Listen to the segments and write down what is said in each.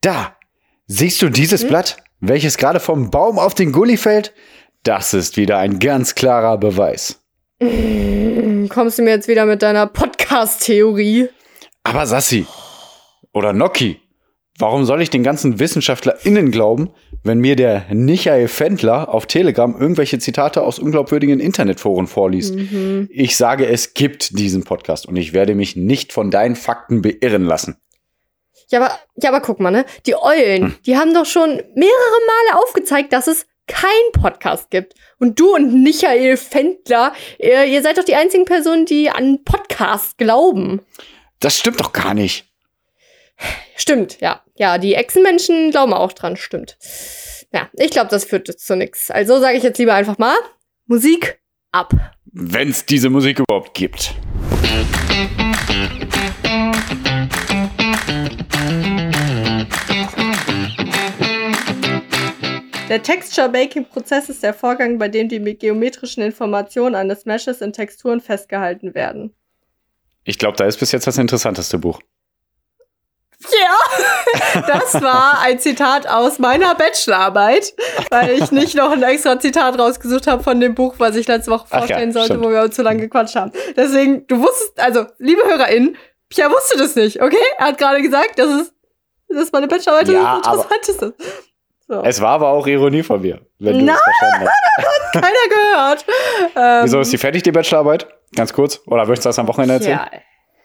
Da! Siehst du dieses Hm? Blatt, welches gerade vom Baum auf den Gully fällt? Das ist wieder ein ganz klarer Beweis. Kommst du mir jetzt wieder mit deiner Podcast-Theorie? Aber Sassi oder Noki, warum soll ich den ganzen WissenschaftlerInnen glauben, wenn mir der Michael Fendler auf Telegram irgendwelche Zitate aus unglaubwürdigen Internetforen vorliest? Mhm. Ich sage, es gibt diesen Podcast und ich werde mich nicht von deinen Fakten beirren lassen. Ja, aber, ja, aber guck mal, ne? Die Eulen, Hm. die haben doch schon mehrere Male aufgezeigt, dass es keinen Podcast gibt. Und du und Michael Fendler, ihr, ihr seid doch die einzigen Personen, die an Podcasts glauben. Das stimmt doch gar nicht. Stimmt, ja. Ja, die Echsenmenschen glauben auch dran, stimmt. Ja, ich glaube, das führt jetzt zu nichts. Also sage ich jetzt lieber einfach mal Musik ab. Wenn es diese Musik überhaupt gibt. Der Texture-Baking-Prozess ist der Vorgang, bei dem die geometrischen Informationen eines Meshes in Texturen festgehalten werden. Ich glaube, da ist bis jetzt das interessanteste Buch. Ja, das war ein Zitat aus meiner Bachelorarbeit, weil ich nicht noch ein extra Zitat rausgesucht habe von dem Buch, was ich letzte Woche Ach ja, vorstellen sollte, stimmt. wo wir uns zu lange gequatscht haben. Deswegen, du wusstest, also, liebe HörerInnen, Pia wusste das nicht, okay? Er hat gerade gesagt, das ist, das ist meine Bachelorarbeit Ja, das aber- Interessanteste. So. Es war aber auch Ironie von mir, wenn du Nein, es verstanden hast. Keiner gehört. Ähm, Wieso ist die fertig, die Bachelorarbeit? Ganz kurz. Oder möchtest du das am Wochenende erzählen?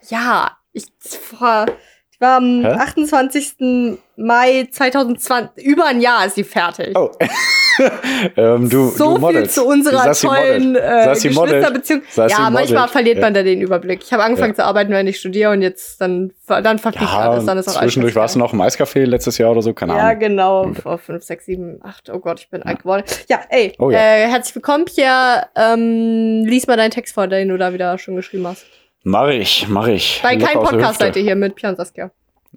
Ja, ja ich, vor, ich war am Hä? 28. Mai 2020, über ein Jahr ist sie fertig. Oh. ähm, du, so du viel zu unserer tollen äh. Geschwisterbeziehung. Ja, manchmal modelt. verliert man Ja. da den Überblick. Ich habe angefangen Ja. zu arbeiten, wenn ich studiere und jetzt dann, dann verfliegt Ja, alles. Dann ist auch zwischendurch warst du noch im Eiscafé letztes Jahr oder so, keine Ja, Ahnung. genau. Vor 5, 6, 7, 8. Oh Gott, ich bin alt geworden. Ja, ey, Oh ja. Äh, herzlich willkommen, Pierre. Ähm, lies mal deinen Text vor, den du da wieder schon geschrieben hast. Mach ich, mach ich. Bei keinem Podcast seid ihr hier mit Pierre und Saskia.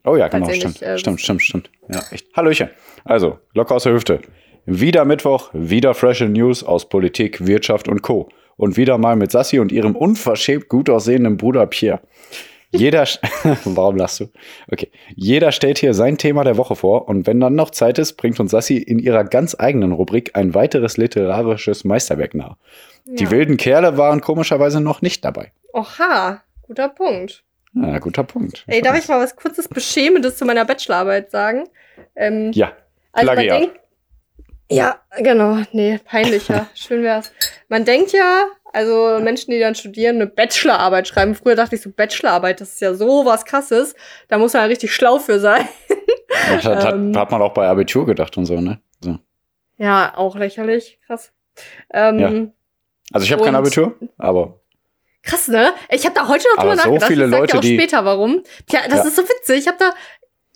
Oh ja, Falls genau, stimmt. nicht, äh, stimmt, stimmt, stimmt. Ja, echt. Hallöchen. Also, locker aus der Hüfte. Wieder Mittwoch, wieder frische News aus Politik, Wirtschaft und Co. Und wieder mal mit Sassi und ihrem unverschämt gut aussehenden Bruder Pierre. Jeder, warum lachst du? Okay. Jeder stellt hier sein Thema der Woche vor und wenn dann noch Zeit ist, bringt uns Sassi in ihrer ganz eigenen Rubrik ein weiteres literarisches Meisterwerk nahe. Die Ja. wilden Kerle waren komischerweise noch nicht dabei. Oha, guter Punkt. Ja, guter Punkt. Ey, darf ich mal was kurzes Beschämendes zu meiner Bachelorarbeit sagen? Ähm, Ja, also man Plagiat. denkt, ja, genau, nee, peinlicher, schön wär's. Man denkt ja, also Menschen, die dann studieren, eine Bachelorarbeit schreiben. Früher dachte ich so, Bachelorarbeit, das ist ja so was krasses. Da muss man ja richtig schlau für sein. Das hat, hat, Ähm. hat man auch bei Abitur gedacht und so, ne? So. Ja, auch lächerlich, krass. Ähm, Ja. Also ich habe kein Abitur, aber Krass, ne? Ich habe da heute noch drüber so nachgedacht. viele ich sag Leute, dir auch später warum. Tja, das Ja. ist so witzig. Ich habe da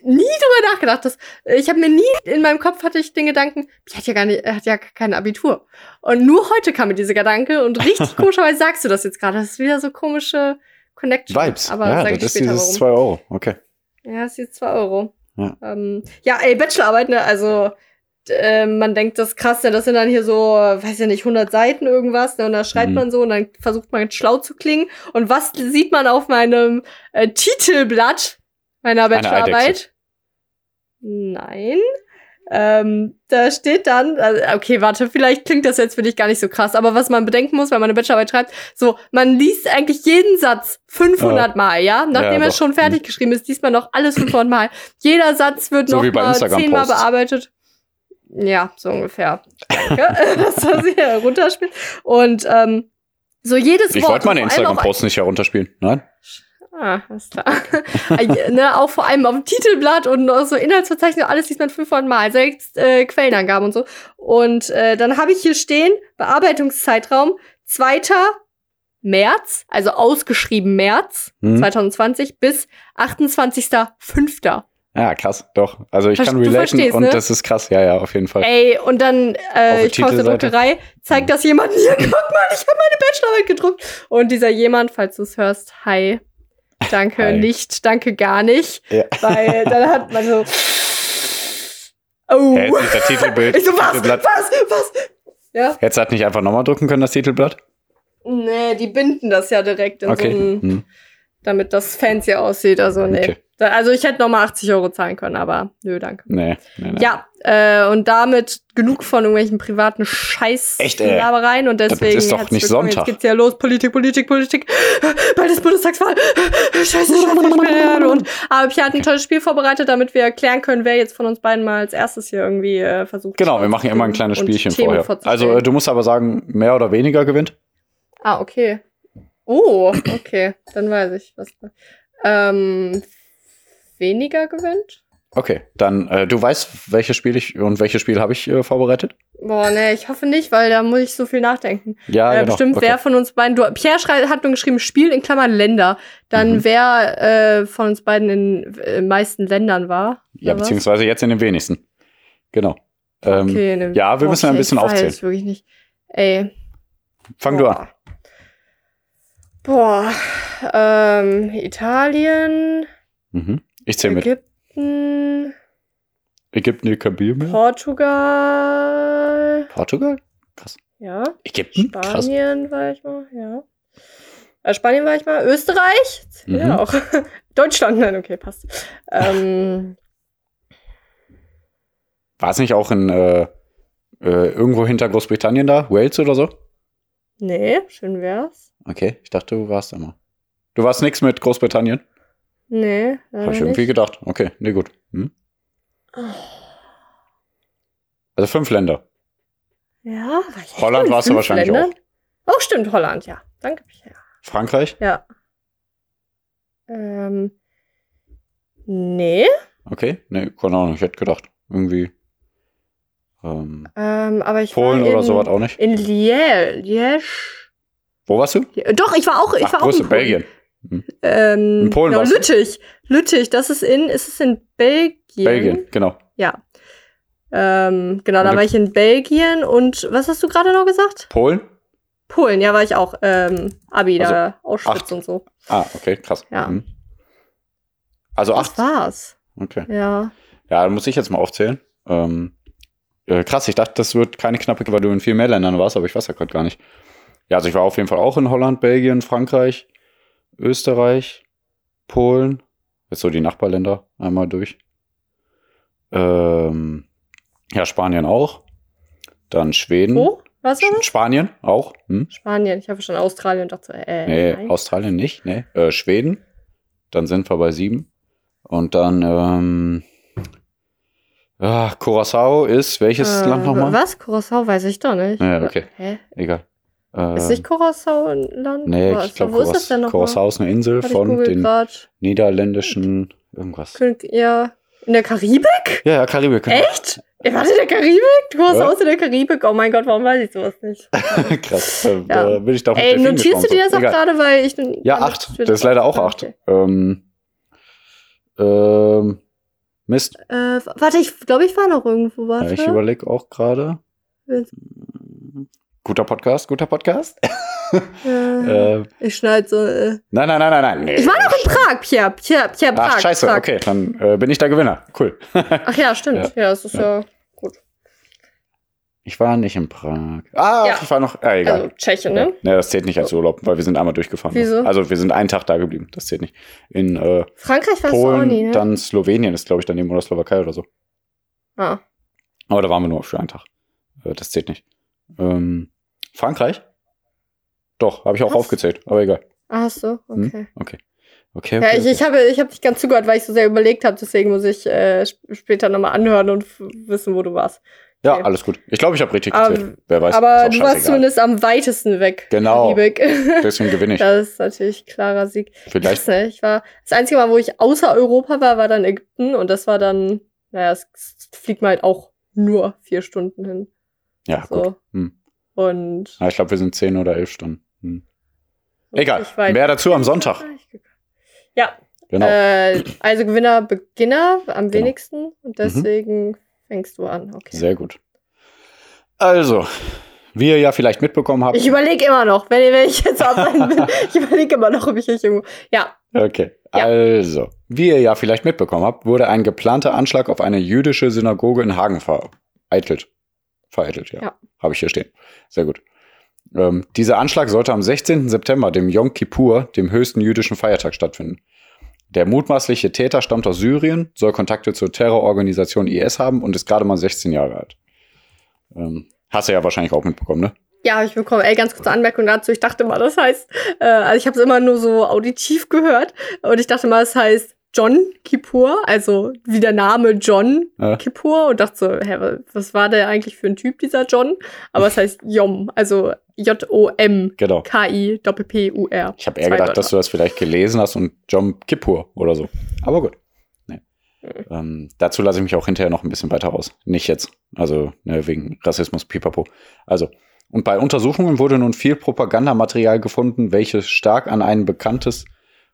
nie drüber nachgedacht. Das, ich habe mir nie in meinem Kopf hatte ich den Gedanken, die hat ja gar nicht, er hat ja kein Abitur. Und nur heute kam mir dieser Gedanke und richtig komischerweise sagst du das jetzt gerade. Das ist wieder so komische Connection. Vibes. Aber ja, sag das ich ist später dieses warum. 2 Euro. Okay. Ja, es ist 2 Euro. Ja. Ähm, ja, ey, Bachelorarbeit, ne, also äh, man denkt, das ist krass, ne, das sind dann hier so, weiß ja nicht, 100 Seiten irgendwas, ne, und da schreibt Mhm. man so und dann versucht man schlau zu klingen. Und was sieht man auf meinem äh, Titelblatt meiner Eine Bachelorarbeit? Nein. Ähm, da steht dann, also, okay, warte, vielleicht klingt das jetzt für dich gar nicht so krass, aber was man bedenken muss, wenn man eine Bachelorarbeit schreibt, so, man liest eigentlich jeden Satz 500 Mal, ja? Nachdem Ja, es doch. schon fertig geschrieben ist, liest man noch alles 500 Mal. Jeder Satz wird So noch mal zehnmal bearbeitet. Ja, so ungefähr. Dass du sie hier runterspielt. Und ähm, so jedes Ich Wort. wollte meine Instagram-Posts nicht herunterspielen. Nein? Ah, alles klar. Ne, auch vor allem auf dem Titelblatt und so Inhaltsverzeichnis, alles liest man 500 Mal, sechs äh, Quellenangaben und so. Und äh, dann habe ich hier stehen, Bearbeitungszeitraum 2. März, also ausgeschrieben März Hm? 2020 bis 28.05. Ja, krass. Doch. Also ich Ver- kann relaten und ne? das ist krass. Ja, ja, auf jeden Fall. Ey, und dann, äh, ich komme aus der. Druckerei, zeigt das jemand hier, guck mal, ich habe meine Bachelorarbeit gedruckt. Und dieser jemand, falls du es hörst, hi. Danke Hi. nicht, danke gar nicht. Ja. Weil dann hat man so. Oh. Hä, ist nicht das Titelbild. ich so, was? Titelblatt. Was? Was? Ja? Du das nicht einfach nochmal drucken können, das Titelblatt? Nee, die binden das ja direkt in Okay. so ein. Hm. damit das fancy aussieht. Also, nee. Okay. Also, ich hätte nochmal 80 Euro zahlen können, aber nö, danke. Nee, nee, nee. Ja, äh, und damit genug von irgendwelchen privaten Echt, ey? Scheiß-Labereien und deswegen. ist doch nicht. Sonntag. Jetzt geht's ja los. Politik, Politik, Politik. Bald ist Bundestagswahl. Scheiße, ich bin ja und, Aber Pia hat ein tolles Spiel vorbereitet, damit wir erklären können, wer jetzt von uns beiden mal als erstes hier irgendwie äh, versucht. Genau, wir machen immer ein kleines Spielchen vorher. Also, äh, du musst aber sagen, mehr oder weniger gewinnt. Ah, okay. Oh, okay. Dann weiß ich, was. Ähm, weniger gewinnt? Okay, dann äh, du weißt, welches Spiel ich und welches Spiel habe ich äh, vorbereitet? Boah, nee, ich hoffe nicht, weil da muss ich so viel nachdenken. Ja, äh, genau. bestimmt, okay. wer von uns beiden. Du, Pierre schrei, hat nur geschrieben, Spiel in Klammern Länder. Dann Mhm. wer äh, von uns beiden in äh, meisten Ländern war. Ja, oder was? beziehungsweise jetzt in den wenigsten. Genau. Ähm, Okay, ne, ja, wir müssen ein bisschen ich weiß aufzählen. wirklich nicht. Ey. Fang du an. Boah. Ähm, Italien, Mhm. Ich zähle mit. Ägypten, Ägypten, die Kabine. Portugal. Portugal? Krass. Ja. Ägypten? Krass. Spanien war ich mal, ja. Äh, Spanien war ich mal. Österreich? Mhm. Ja, auch. Deutschland, nein, okay, passt. Ähm, War es nicht auch in äh, äh, irgendwo hinter Großbritannien da? Wales oder so? nee, schön wär's. Okay, ich dachte, du warst da mal. Du warst nix mit Großbritannien? Nee, Habe ich irgendwie nicht. gedacht. Okay, nee, gut. Hm? Also fünf Länder. Ja, war Holland warst du wahrscheinlich Ländern? Oh, stimmt, Holland, ja. Danke, Pierre. Frankreich? Ja. Ähm, nee. Okay, nee, keine Ahnung, ich hätte gedacht. Irgendwie. Ähm, Ähm, aber ich Polen war in, oder sowas auch nicht. in Liège. Liège. Wo warst du? Doch, ich war auch, ich Ach, war auch in. Belgien. Ähm, In Polen genau, du? Lüttich. Lüttich, das ist in, ist es in Belgien? Belgien, genau. Ja. Ähm, genau, Und da war ich in Belgien und was hast du gerade noch gesagt? Polen? Polen, ja, war ich auch. Ähm, Abi, da Auschwitz acht. und so. Ah, okay, krass. Ja. Mhm. Also Das acht. war's. Okay. Ja. Ja, muss ich jetzt mal aufzählen. Ähm, äh, krass, ich dachte, das wird keine knappe, weil du in viel mehr Ländern warst, aber ich weiß ja gerade gar nicht. Ja, also ich war auf jeden Fall auch in Holland, Belgien, Frankreich, Österreich, Polen. Jetzt so die Nachbarländer einmal durch. Ähm, ja, Spanien auch. Dann Schweden. Wo? Was war das? Spanien auch. Hm? Spanien. Ich habe schon Australien und dachte äh, Nee, nein. Australien nicht. Nee. Äh, Schweden. Dann sind wir bei sieben. Und dann, ähm, ah, Curacao ist welches Äh, Land nochmal? Was? Curacao weiß ich doch nicht. Ja, okay. Hä? Egal. Äh, Ist nicht Curacao ein Land? nee, ich glaube, Wo ist das denn noch? Curacao ist eine Insel ich von den grad. niederländischen irgendwas. Ja. In der Karibik? Ja, ja, Karibik. genau. Echt? Ja, warte, in der Karibik? Curacao Ja. ist in der Karibik? Oh mein Gott, warum weiß ich sowas nicht? Krass. Äh, Ja. Da bin ich doch mit Ey, notierst du dir das auch gerade, weil ich... Ja, acht. Das ist leider auch acht. okay. Ähm, ähm, Mist. Äh, warte, ich glaube, ich war noch irgendwo. Ja, Warte. ich überlege auch gerade. Guter Podcast, guter Podcast. äh, äh, ich schneide so. Äh. nein, nein, nein, nein, nein. Nee. Ich war noch in Prag, Pierre. Pierre, Pierre Prag. Ach, scheiße, Prag. okay, dann äh, bin ich der Gewinner. Cool. Ach ja, stimmt. Ja, das ist ja, gut. Ich war nicht in Prag. Ah, Ja. ich war noch. Ah, egal. Also Tschechien, Ja. ne? Nee, das zählt nicht als Urlaub, weil wir sind einmal durchgefahren. Wieso? Also wir sind einen Tag da geblieben. Das zählt nicht. In äh, Frankreich du Polen, auch nie, ne? dann Slowenien ist, glaube ich, daneben oder Slowakei oder so. ah. Aber da waren wir nur für einen Tag. Äh, das zählt nicht. Ähm, Frankreich? Doch, habe ich auch Was? aufgezählt, aber egal. ah, hast du? Hm? Okay. Okay. Okay, Ja, okay, ich, ich habe, ich habe dich ganz zugehört, weil ich so sehr überlegt habe. Deswegen muss ich äh, sp- später nochmal anhören und wissen, wo du warst. Ja, okay. alles gut. Ich glaube, ich habe richtig Aber- gezählt. Wer weiß. Aber du warst zumindest am weitesten weg. Genau. Deswegen gewinne ich. Das ist natürlich klarer Sieg. Vielleicht. Krass, ne? Ich war, das einzige Mal, wo ich außer Europa war, war dann Ägypten und das war dann, naja, es, es fliegt man halt auch nur vier Stunden hin. Ja, So. gut. Hm. Und Ja, ich glaube, wir sind zehn oder elf Stunden. Hm. Egal. Mehr dazu am Sonntag. Ja, Genau. äh, also Gewinner, Beginner am Genau. wenigsten und deswegen fängst du an. Okay. Sehr gut. Also, wie ihr ja vielleicht mitbekommen habt. Ich überlege immer noch, wenn, wenn ich jetzt online bin, ich überlege immer noch, ob ich nicht irgendwo. Ja, Okay. Ja. Also, wie ihr ja vielleicht mitbekommen habt, wurde ein geplanter Anschlag auf eine jüdische Synagoge in Hagen vereitelt. Vereitelt, ja. Ja. Habe ich hier stehen. Sehr gut. Ähm, dieser Anschlag sollte am 16. September, dem Yom Kippur, dem höchsten jüdischen Feiertag, stattfinden. Der mutmaßliche Täter stammt aus Syrien, soll Kontakte zur Terrororganisation IS haben und ist gerade mal 16 Jahre alt. Ähm, hast du ja wahrscheinlich auch mitbekommen, ne? Ja, ich bekommen. Ey, ganz kurze Anmerkung dazu. Ich dachte mal, das heißt, äh, also ich habe es immer nur so auditiv gehört und ich dachte mal, es heißt John Kippur, also wie der Name John Ja. Kippur und dachte so, hä, was war der eigentlich für ein Typ, dieser John? Aber es heißt Yom, also J-O-M. Genau. K-I-P-P-U-R. Ich habe eher gedacht, dass du das vielleicht gelesen hast und Jom Kippur oder so. Aber gut. Nee. Ähm, dazu lasse ich mich auch hinterher noch ein bisschen weiter raus. Nicht jetzt. Also ne, wegen Rassismus, pipapo. Also, und bei Untersuchungen wurde nun viel Propagandamaterial gefunden, welches stark an ein bekanntes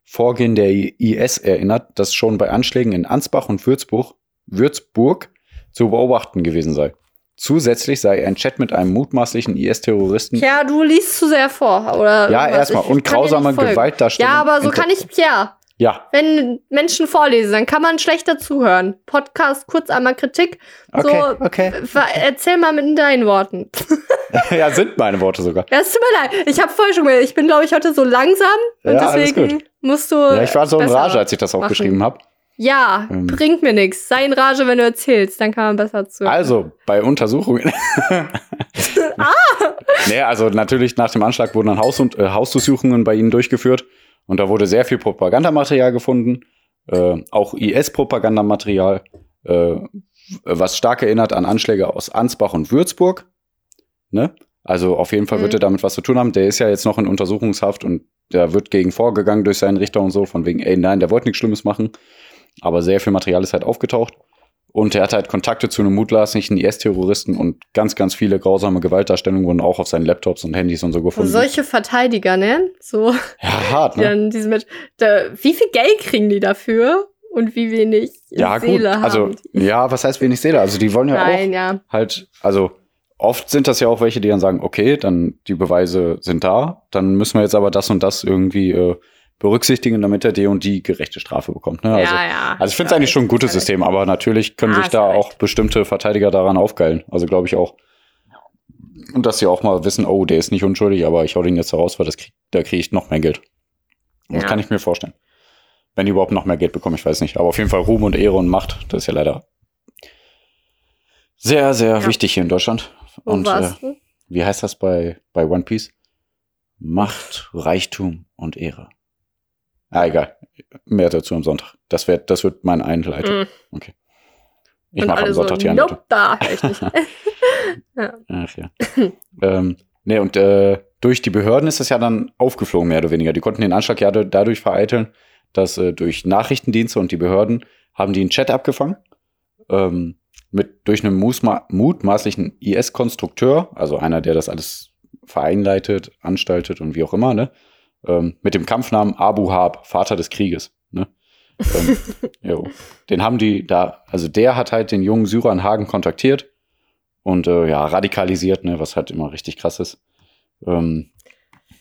Vorgehen der IS erinnert, das schon bei Anschlägen in Ansbach und Würzburg, Würzburg zu beobachten gewesen sei. Zusätzlich sei ein Chat mit einem mutmaßlichen IS-Terroristen Pierre, du liest zu sehr vor, oder? Ja, erstmal. Und grausame. Gewaltdarstellung. Ja, aber so kann ich, Pierre. Ja, Wenn Menschen vorlesen, dann kann man schlechter zuhören. Podcast, kurz einmal Kritik. okay, so, okay. Erzähl mal mit deinen Worten. ja, sind meine Worte sogar. Ja, es tut mir leid. Ich habe vorher schon gesagt, ich bin, glaube ich, heute so langsam. Und Ja, alles deswegen musst du. Ja, ich war so in Rage, als ich das auch machen. geschrieben habe. Ja, Ähm. bringt mir nichts. Sei in Rage, wenn du erzählst. Dann kann man besser zuhören. Also, bei Untersuchungen. Ah! Nee, also natürlich nach dem Anschlag wurden dann Haus und, äh, Hausdurchsuchungen bei ihnen durchgeführt. Und da wurde sehr viel Propagandamaterial gefunden. Äh, auch IS-Propagandamaterial, äh, was stark erinnert an Anschläge aus Ansbach und Würzburg. Ne? Also auf jeden Fall wird Mhm. er damit was zu tun haben. Der ist ja jetzt noch in Untersuchungshaft und da wird gegen vorgegangen durch seinen Richter und so, von wegen, ey, nein, der wollte nichts Schlimmes machen. Aber sehr viel Material ist halt aufgetaucht. Und er hatte halt Kontakte zu einem mutmaßlichen IS-Terroristen und ganz, ganz viele grausame Gewaltdarstellungen wurden auch auf seinen Laptops und Handys und so gefunden. Solche Verteidiger, ne? So, ja, hart, die ne? diese mit. Da, wie viel Geld kriegen die dafür? Und wie wenig Ja, Seele gut. haben Also, die? ja, was heißt wenig Seele? Also, die wollen ja Nein, ja. auch halt, also, oft sind das ja auch welche, die dann sagen, okay, dann die Beweise sind da, dann müssen wir jetzt aber das und das irgendwie äh, berücksichtigen, damit er die und die gerechte Strafe bekommt. Ne? Also, ja, also ich finde es eigentlich schon ein gutes System, aber natürlich können Ah, sich da auch bestimmte Verteidiger daran aufgeilen. Also glaube ich auch. Und dass sie auch mal wissen, oh, der ist nicht unschuldig, aber ich hau den jetzt raus, weil das krieg, da kriege ich noch mehr Geld. Das Ja. kann ich mir vorstellen. Wenn die überhaupt noch mehr Geld bekommen, ich weiß nicht. Aber auf jeden Fall Ruhm und Ehre und Macht, das ist ja leider sehr, sehr wichtig hier in Deutschland. Wo und äh, warst du? wie heißt das bei, bei One Piece? Macht, Reichtum und Ehre. Ah, egal. Mehr dazu am Sonntag. Das wird, das wird mein Einleitung. Mhm. Ich Und mache am Sonntag so, die Einleitung. nope, da ich nicht. Ach ja. ähm, nee, und äh, durch die Behörden ist das ja dann aufgeflogen, mehr oder weniger. Die konnten den Anschlag ja da- dadurch vereiteln, dass äh, durch Nachrichtendienste und die Behörden haben die einen Chat abgefangen. Ähm, mit, durch einen mutmaßlichen IS-Konstrukteur, also einer, der das alles vereinleitet, anstaltet und wie auch immer, ne? Ähm, mit dem Kampfnamen Abu Hab, Vater des Krieges. Ne? ähm. Den haben die da, also der hat halt den jungen Syrer in Hagen kontaktiert und äh, ja, radikalisiert, ne, was halt immer richtig krass ist. Ähm,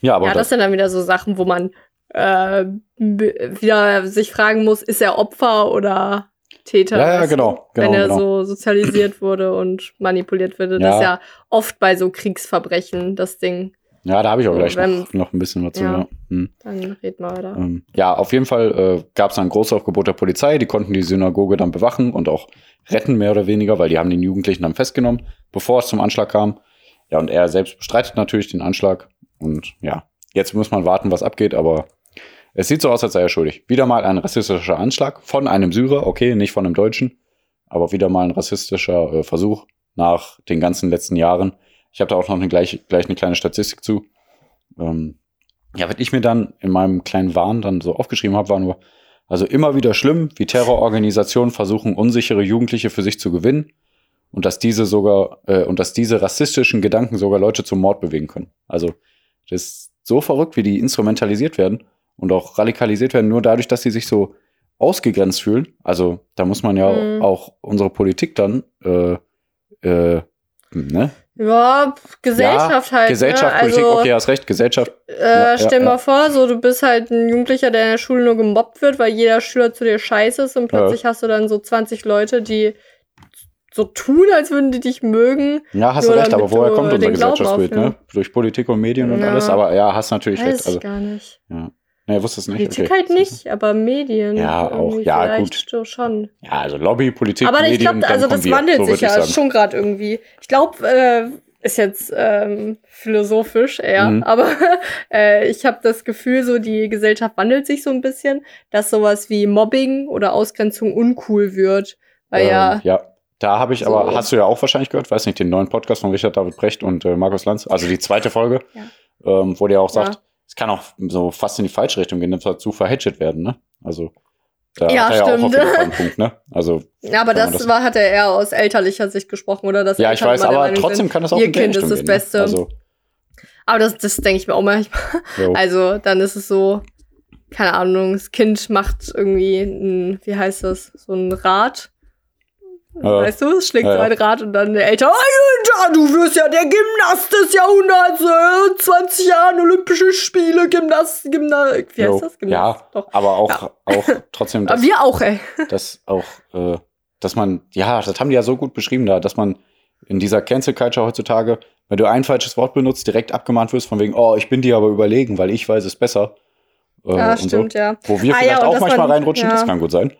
ja, aber ja, das das, sind dann wieder so Sachen, wo man äh, wieder sich fragen muss, ist er Opfer oder Täter? Ja, ja, genau, genau, Wenn er genau. so sozialisiert wurde und manipuliert wurde. Das Ja. ist ja oft bei so Kriegsverbrechen das Ding. ja, da habe ich auch so, gleich wenn- noch, noch ein bisschen was zu. Ja. Ja. Hm. Dann reden wir weiter. Ähm, ja, auf jeden Fall äh, gab es ein großes Aufgebot der Polizei. Die konnten die Synagoge dann bewachen und auch retten, mehr oder weniger, weil die haben den Jugendlichen dann festgenommen, bevor es zum Anschlag kam. Ja, und er selbst bestreitet natürlich den Anschlag. Und ja, jetzt muss man warten, was abgeht, aber es sieht so aus, als sei er schuldig. Wieder mal ein rassistischer Anschlag von einem Syrer, okay, nicht von einem Deutschen, aber wieder mal ein rassistischer äh, Versuch nach den ganzen letzten Jahren. Ich habe da auch noch eine, gleich, gleich eine kleine Statistik zu. Ähm, ja, was ich mir dann in meinem kleinen Wahn dann so aufgeschrieben habe, war nur, also immer wieder schlimm, wie Terrororganisationen versuchen, unsichere Jugendliche für sich zu gewinnen und dass diese sogar, äh, und dass diese rassistischen Gedanken sogar Leute zum Mord bewegen können. Also, das ist so verrückt, wie die instrumentalisiert werden und auch radikalisiert werden, nur dadurch, dass sie sich so ausgegrenzt fühlen. Also, da muss man ja Mhm. auch unsere Politik dann, äh, äh, ne? Ja, Gesellschaft halt. Gesellschaft, ne? Politik, also, okay, hast recht, Gesellschaft. Äh, Ja, stell ja, mal ja. vor, so du bist halt ein Jugendlicher, der in der Schule nur gemobbt wird, weil jeder Schüler zu dir scheiße ist und plötzlich hast du dann so 20 Leute, die so tun, als würden die dich mögen. Ja, hast du recht, aber woher kommt unser Gesellschaftsbild, ne? Durch Politik und Medien und Ja. alles, aber ja, hast natürlich recht. ich Also, gar nicht. ja. Nee, wusstest du nicht? Politik Okay. halt nicht, aber Medien. Ja, auch. Ja, vielleicht so schon. Ja, also Lobby, Politik, Aber ich Medien, glaube, dann also kommen das wandelt so sich ich ja schon gerade irgendwie. Ich glaube, äh, ist jetzt ähm, philosophisch eher, Mhm. aber äh, ich habe das Gefühl, so die Gesellschaft wandelt sich so ein bisschen, dass sowas wie Mobbing oder Ausgrenzung uncool wird. Weil Ähm, ja, ja, da habe ich So. aber, hast du ja auch wahrscheinlich gehört, weiß nicht, den neuen Podcast von Richard David Brecht und äh, Markus Lanz, also die zweite Folge, Ja. ähm, wo der auch Ja. Es kann auch so fast in die falsche Richtung gehen, dazu verhedget werden, ne? Also, da Ja, hat er ja auch auf stimmt. jeden Fall einen Punkt, ne? Also, Ja, aber das, das- war, hat er eher aus elterlicher Sicht gesprochen, oder? Dass ja, ich Eltern weiß, aber trotzdem sind, kann das auch ihr Kind ist das gehen, ne? Beste. Also, Aber das, das denke ich mir auch manchmal. jo. Also, dann ist es so, keine Ahnung, das Kind macht irgendwie ein, wie heißt das, so ein Rad. Ja. Weißt du, es schlägt Ja, so ja. ein Rad und dann der Eltern, Alter, du wirst ja der Gymnast des Jahrhunderts, äh, 20 Jahren Olympische Spiele, Gymnast, Gymnast, wie heißt das? Gymnast, Ja, doch. aber auch, auch trotzdem, dass, wir auch, ey. dass auch, äh, dass man, ja, das haben die ja so gut beschrieben da, dass man in dieser Cancel Culture heutzutage, wenn du ein falsches Wort benutzt, direkt abgemahnt wirst von wegen, oh, ich bin dir aber überlegen, weil ich weiß es besser. Äh, Ja, und stimmt, so. ja. Wo wir Ah, vielleicht ja, auch manchmal man- reinrutschen, ja. das kann gut sein.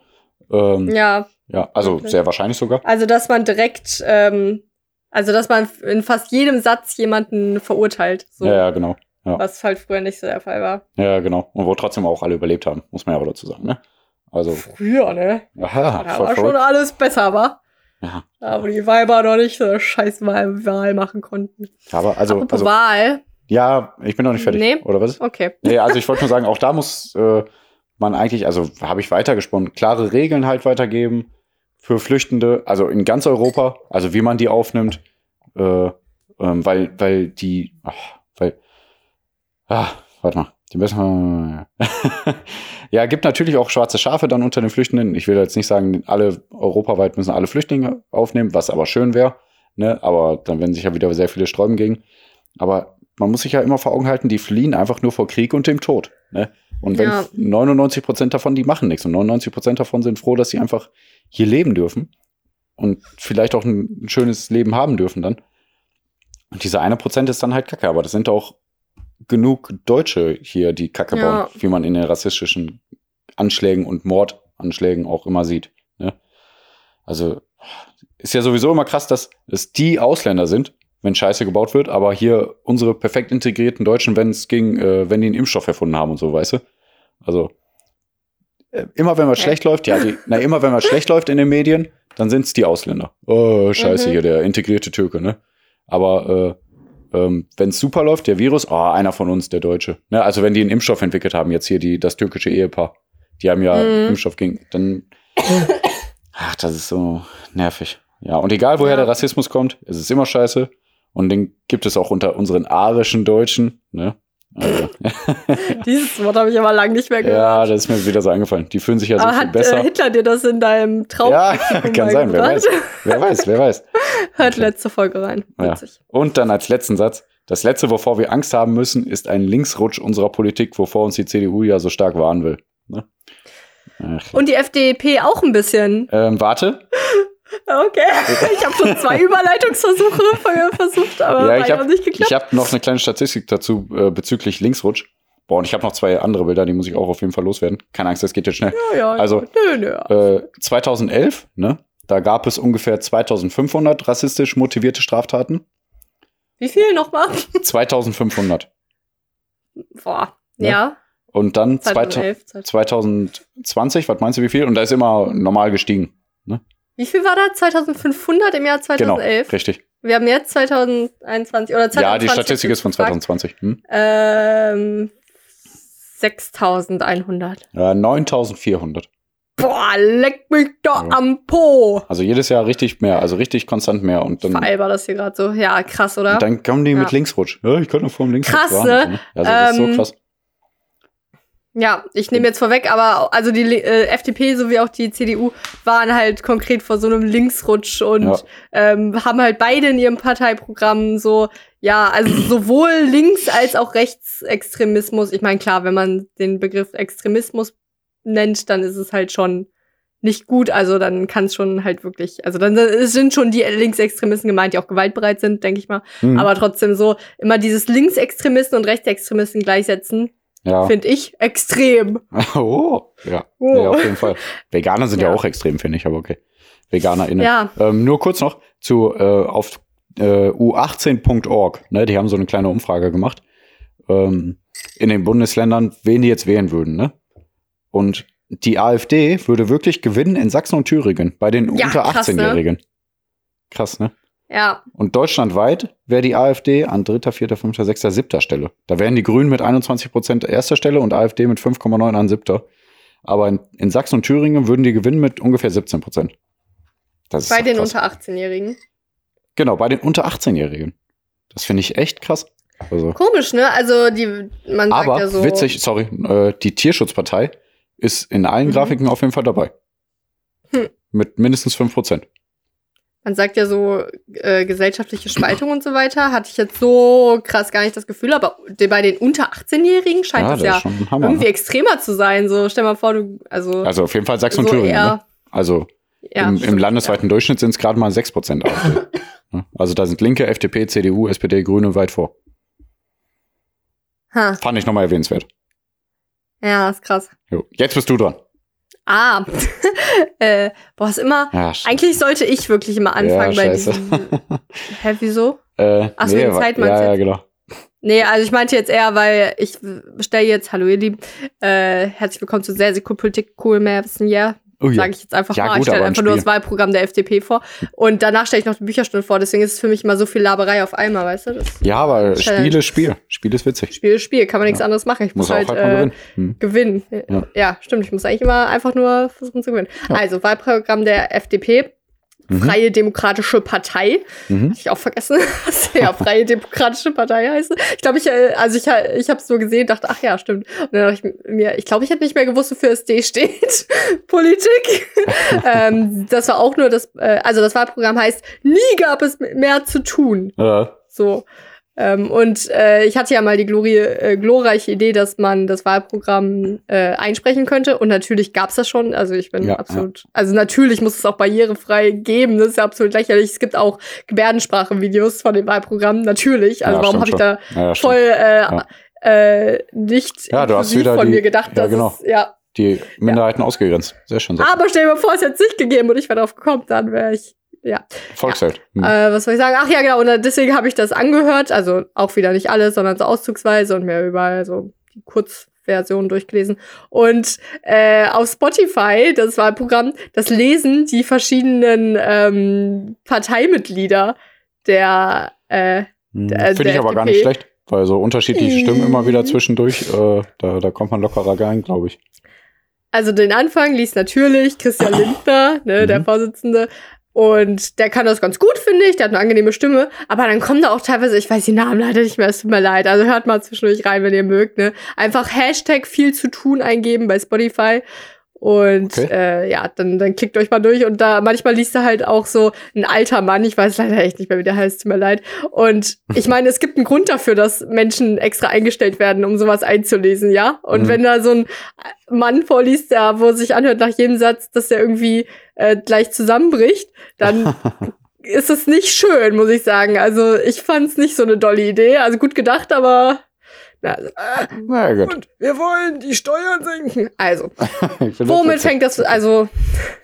Ähm, ja. Ja, also Wirklich. sehr wahrscheinlich sogar. also dass man direkt, ähm, also dass man in fast jedem Satz jemanden verurteilt, so, Ja, ja, genau. was halt früher nicht so der Fall war. Ja, genau. Und wo trotzdem auch alle überlebt haben, muss man ja auch dazu sagen, ne? Also, Früher, ne? aha, Da war schon alles besser, war. Ja. Wo die Weiber noch nicht so eine scheiß Wahl, Wahl machen konnten. Aber also, Apropos also Wahl. ja, ich bin noch nicht fertig. Nee. Oder was? Okay. Nee, also ich wollte nur sagen, auch da muss äh, man eigentlich, also habe ich weitergesponnen, klare Regeln halt weitergeben für Flüchtende, also in ganz Europa, also wie man die aufnimmt, äh, ähm, weil, weil die, ach, weil, ah, warte mal, die müssen ja, gibt natürlich auch schwarze Schafe dann unter den Flüchtenden. Ich will jetzt nicht sagen, alle europaweit müssen alle Flüchtlinge aufnehmen, was aber schön wäre, ne, aber dann werden sich ja wieder sehr viele sträuben gegen. Aber man muss sich ja immer vor Augen halten, die fliehen einfach nur vor Krieg und dem Tod. Ne? Und wenn Ja. 99 Prozent davon, die machen nichts und 99 Prozent davon sind froh, dass sie einfach hier leben dürfen und vielleicht auch ein schönes Leben haben dürfen dann. Und dieser eine Prozent ist dann halt Kacke, aber das sind auch genug Deutsche hier, die Kacke Ja. bauen, wie man in den rassistischen Anschlägen und Mordanschlägen auch immer sieht. Ne? Also ist ja sowieso immer krass, dass es die Ausländer sind, wenn Scheiße gebaut wird, aber hier unsere perfekt integrierten Deutschen, wenn es ging, äh, wenn die einen Impfstoff erfunden haben und so, weißt du? Also immer wenn was schlecht läuft, ja, die, na immer wenn was schlecht läuft in den Medien, dann sind es die Ausländer. Oh, scheiße, Mhm. hier der integrierte Türke, ne? Aber äh, ähm, wenn es super läuft, der Virus, oh, einer von uns, der Deutsche. Ne? Also wenn die einen Impfstoff entwickelt haben, jetzt hier die, das türkische Ehepaar, die haben ja Mhm. Impfstoff gegen, dann, ach, das ist so nervig. Ja, und egal woher Ja. der Rassismus kommt, es ist immer scheiße. Und den gibt es auch unter unseren arischen Deutschen, ne? Dieses Wort habe ich aber lange nicht mehr gehört. ja, das ist mir wieder so eingefallen. Die fühlen sich ja so aber viel hat besser. äh, Hitler dir das in deinem Traum ja, kann sein, wer weiß. Wer weiß, wer weiß. Hört letzte Folge rein. Ja. Und dann als letzten Satz. Das letzte, wovor wir Angst haben müssen, ist ein Linksrutsch unserer Politik, wovor uns die CDU ja so stark warnen will. Ne? Und die FDP auch ein bisschen. Ähm, warte. Okay. Ich habe schon zwei Überleitungsversuche ver- versucht, aber ja, ich habe nicht geklappt. ich hab noch eine kleine Statistik dazu äh, bezüglich Linksrutsch. Boah, und ich habe noch zwei andere Bilder, die muss ich auch auf jeden Fall loswerden. Keine Angst, das geht jetzt schnell. ja, ja, also, nö, nö. Äh, 2011, ne? Da gab es ungefähr 2500 rassistisch motivierte Straftaten. Wie viel nochmal? 2500. Boah. Ja. Ja. Und dann 2011. 2011. 2020, was meinst du, wie viel? Und da ist immer normal gestiegen. Wie viel war da? 2500 im Jahr 2011? Genau, richtig. Wir haben jetzt 2021 oder 2020. Ja, die Statistik ist von gefragt. 2020. Hm? Ähm, 6100. Ja, 9400. Boah, leck mich doch Ja. am Po. Also jedes Jahr richtig mehr, also richtig konstant mehr. Und dann, Veralber das hier gerade so. Ja, krass, oder? dann kommen die mit Ja. Linksrutsch. Ja, ich könnte vor dem Linksrutsch Krass, warnen. ne? Also das ist Ähm, so krass. Ja, ich nehme jetzt vorweg, aber also die äh, FDP sowie auch die CDU waren halt konkret vor so einem Linksrutsch und Ja. ähm, haben halt beide in ihrem Parteiprogramm so, ja, also sowohl Links- als auch Rechtsextremismus. Ich meine, klar, wenn man den Begriff Extremismus nennt, dann ist es halt schon nicht gut. Also dann kann es schon halt wirklich, also dann sind schon die Linksextremisten gemeint, die auch gewaltbereit sind, denke ich mal. Hm. Aber trotzdem so immer dieses Linksextremisten und Rechtsextremisten gleichsetzen, ja. finde ich extrem. Oh, ja. Oh. Nee, auf jeden Fall. Veganer sind ja, Ja. auch extrem, finde ich, aber okay. VeganerInnen. Ja, Ähm, nur kurz noch zu äh, auf äh, u18.org. Ne, die haben so eine kleine Umfrage gemacht ähm, in den Bundesländern, wen die jetzt wählen würden. Ne? Und die AfD würde wirklich gewinnen in Sachsen und Thüringen bei den Ja, unter krass, ne? 18-Jährigen. Krass, ne? Ja, Und deutschlandweit wäre die AfD an dritter, vierter, fünfter, sechster, siebter Stelle. Da wären die Grünen mit 21 Prozent erster Stelle und AfD mit 5,9 an siebter. Aber in, in Sachsen und Thüringen würden die gewinnen mit ungefähr 17 Prozent. Bei den krass. unter 18-Jährigen. Genau, bei den unter 18-Jährigen. Das finde ich echt krass. Also, Komisch, ne? Also die, man sagt aber ja so. witzig, sorry, äh, die Tierschutzpartei ist in allen Mhm. Grafiken auf jeden Fall dabei. Hm. Mit mindestens 5 Prozent. Man sagt ja so äh, gesellschaftliche Spaltung und so weiter. Hatte ich jetzt so krass gar nicht das Gefühl, aber bei den unter 18-Jährigen scheint Ja, es das ja Hammer. irgendwie Ne? extremer zu sein. So, stell mal vor, du, also, Also auf jeden Fall Sachsen und so Thüringen. Ne? Also ja, Im, Im stimmt, landesweiten Durchschnitt sind es gerade mal 6% AfD. Ja, also da sind Linke, FDP, CDU, SPD, Grüne weit vor. Ja. Ha, Fand ich nochmal erwähnenswert. ja, ist krass. Jo. Jetzt bist du dran. Ah, äh, boah, ist immer. Ja, Eigentlich sollte ich wirklich immer anfangen ja, bei diesem. Hä, wieso? äh, Ach so, wegen Ja, ja, genau. Nee, also ich meinte jetzt eher, weil ich stelle jetzt, hallo ihr Lieben, äh, herzlich willkommen zu Sehr, sehr cool Politik, cool mehr wissen, ja. Oh, ja. Sage ich jetzt einfach Ja, mal. gut, ich stelle aber ein einfach nur das Wahlprogramm der FDP vor. Und danach stelle ich noch die Bücherstunde vor. Deswegen ist es für mich immer so viel Laberei auf einmal, weißt du? Das ja, aber Challenge. Spiel ist Spiel. Spiel ist witzig. Spiel ist Spiel, kann man nichts Ja. anderes machen. Ich muss, Muss halt, halt mal äh, gewinnen. Hm. gewinnen. Ja. Ja. stimmt. Ich muss eigentlich immer einfach nur versuchen zu gewinnen. Also, Wahlprogramm der FDP. Mhm. Freie Demokratische Partei. Mhm. Hatte ich auch vergessen, was ja Freie Demokratische Partei heißt. Ich glaube, ich, äh, also ich, ich habe es nur gesehen, dachte, ach ja, stimmt. Und dann dachte ich mir, ich glaube, ich hätte nicht mehr gewusst, wofür SD steht. Politik. ähm, das war auch nur das, äh, also das Wahlprogramm heißt, nie gab es mehr zu tun. Ja. So. Ähm, und äh, ich hatte ja mal die glorie, äh, glorreiche Idee, dass man das Wahlprogramm äh, einsprechen könnte. Und natürlich gab's das schon. Also ich bin Ja, absolut, also natürlich muss es auch barrierefrei geben. Das ist ja absolut lächerlich. Es gibt auch Gebärdensprache-Videos von dem Wahlprogramm, natürlich. Also Ja, warum habe ich da Ja, ja, voll äh, äh, nicht Ja, du hast inklusiv wieder von die- mir gedacht, ja, dass genau. es, ja. Die Minderheiten ausgegrenzt. Sehr schön. Sehr. Aber stell dir mal vor, es hätte es nicht gegeben und ich wäre drauf gekommen, dann wäre ich, ja. Volksheld. Hm. Äh, was soll ich sagen? Ach ja, genau. Und deswegen habe ich das angehört. Also auch wieder nicht alles, sondern so auszugsweise und mir überall so die Kurzversion durchgelesen. Und äh, auf Spotify, das war ein Programm, das lesen die verschiedenen ähm, Parteimitglieder der äh, Hm. der- Finde ich der aber gar FDP. nicht schlecht. Weil so unterschiedliche Stimmen immer wieder Mhm. zwischendurch, äh, da, da kommt man lockerer rein, glaube ich. Also den Anfang liest natürlich Christian Lindner, ne, der Mhm. Vorsitzende. Und der kann das ganz gut, finde ich. Der hat eine angenehme Stimme. Aber dann kommen da auch teilweise, ich weiß die Namen leider nicht mehr, es tut mir leid. Also hört mal zwischendurch rein, wenn ihr mögt. Ne? Einfach Hashtag viel zu tun eingeben bei Spotify. Und Okay. äh, ja, dann, dann klickt euch mal durch. Und da manchmal liest er halt auch so ein alter Mann. Ich weiß leider echt nicht mehr, wie der heißt, tut mir leid. Und ich meine, es gibt einen Grund dafür, dass Menschen extra eingestellt werden, um sowas einzulesen, ja? Und Mhm. wenn da so ein Mann vorliest, der, wo sich anhört nach jedem Satz, dass der irgendwie äh, gleich zusammenbricht, dann ist es nicht schön, muss ich sagen. Also ich fand es nicht so eine dolle Idee. Also gut gedacht, aber na, also, äh, Na gut. und wir wollen die Steuern senken. Also, womit fängt das, also,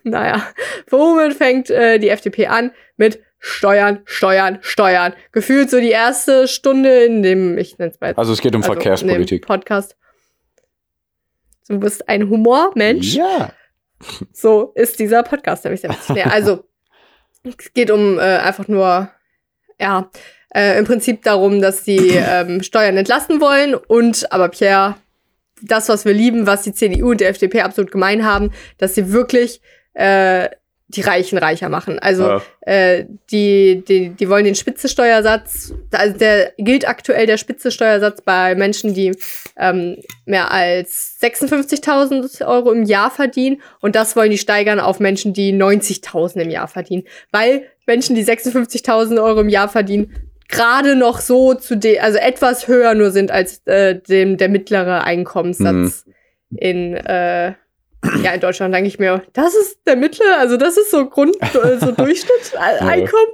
naja, womit fängt äh, die FDP an? Mit Steuern, Steuern, Steuern. Gefühlt so die erste Stunde in dem, ich nenne es mal jetzt, Also es geht um also Verkehrspolitik. Podcast. Du bist ein Humormensch. Ja. So ist dieser Podcast nämlich sehr witzig. Also, es geht um äh, einfach nur, ja, äh, im Prinzip darum, dass die ähm, Steuern entlasten wollen und aber Pierre, das, was wir lieben, was die CDU und die FDP absolut gemein haben, dass sie wirklich äh, die Reichen reicher machen. Also Ja. äh, die, die, die wollen den Spitzensteuersatz, also der gilt aktuell der Spitzensteuersatz bei Menschen, die ähm, mehr als 56.000 Euro im Jahr verdienen und das wollen die steigern auf Menschen, die 90.000 im Jahr verdienen, weil Menschen, die 56.000 Euro im Jahr verdienen, gerade noch so zu de also etwas höher nur sind als äh, dem der mittlere Einkommenssatz in äh, ja, in Deutschland denke ich mir, das ist der Mittel, also das ist so Grund, so Durchschnitt, Einkommen.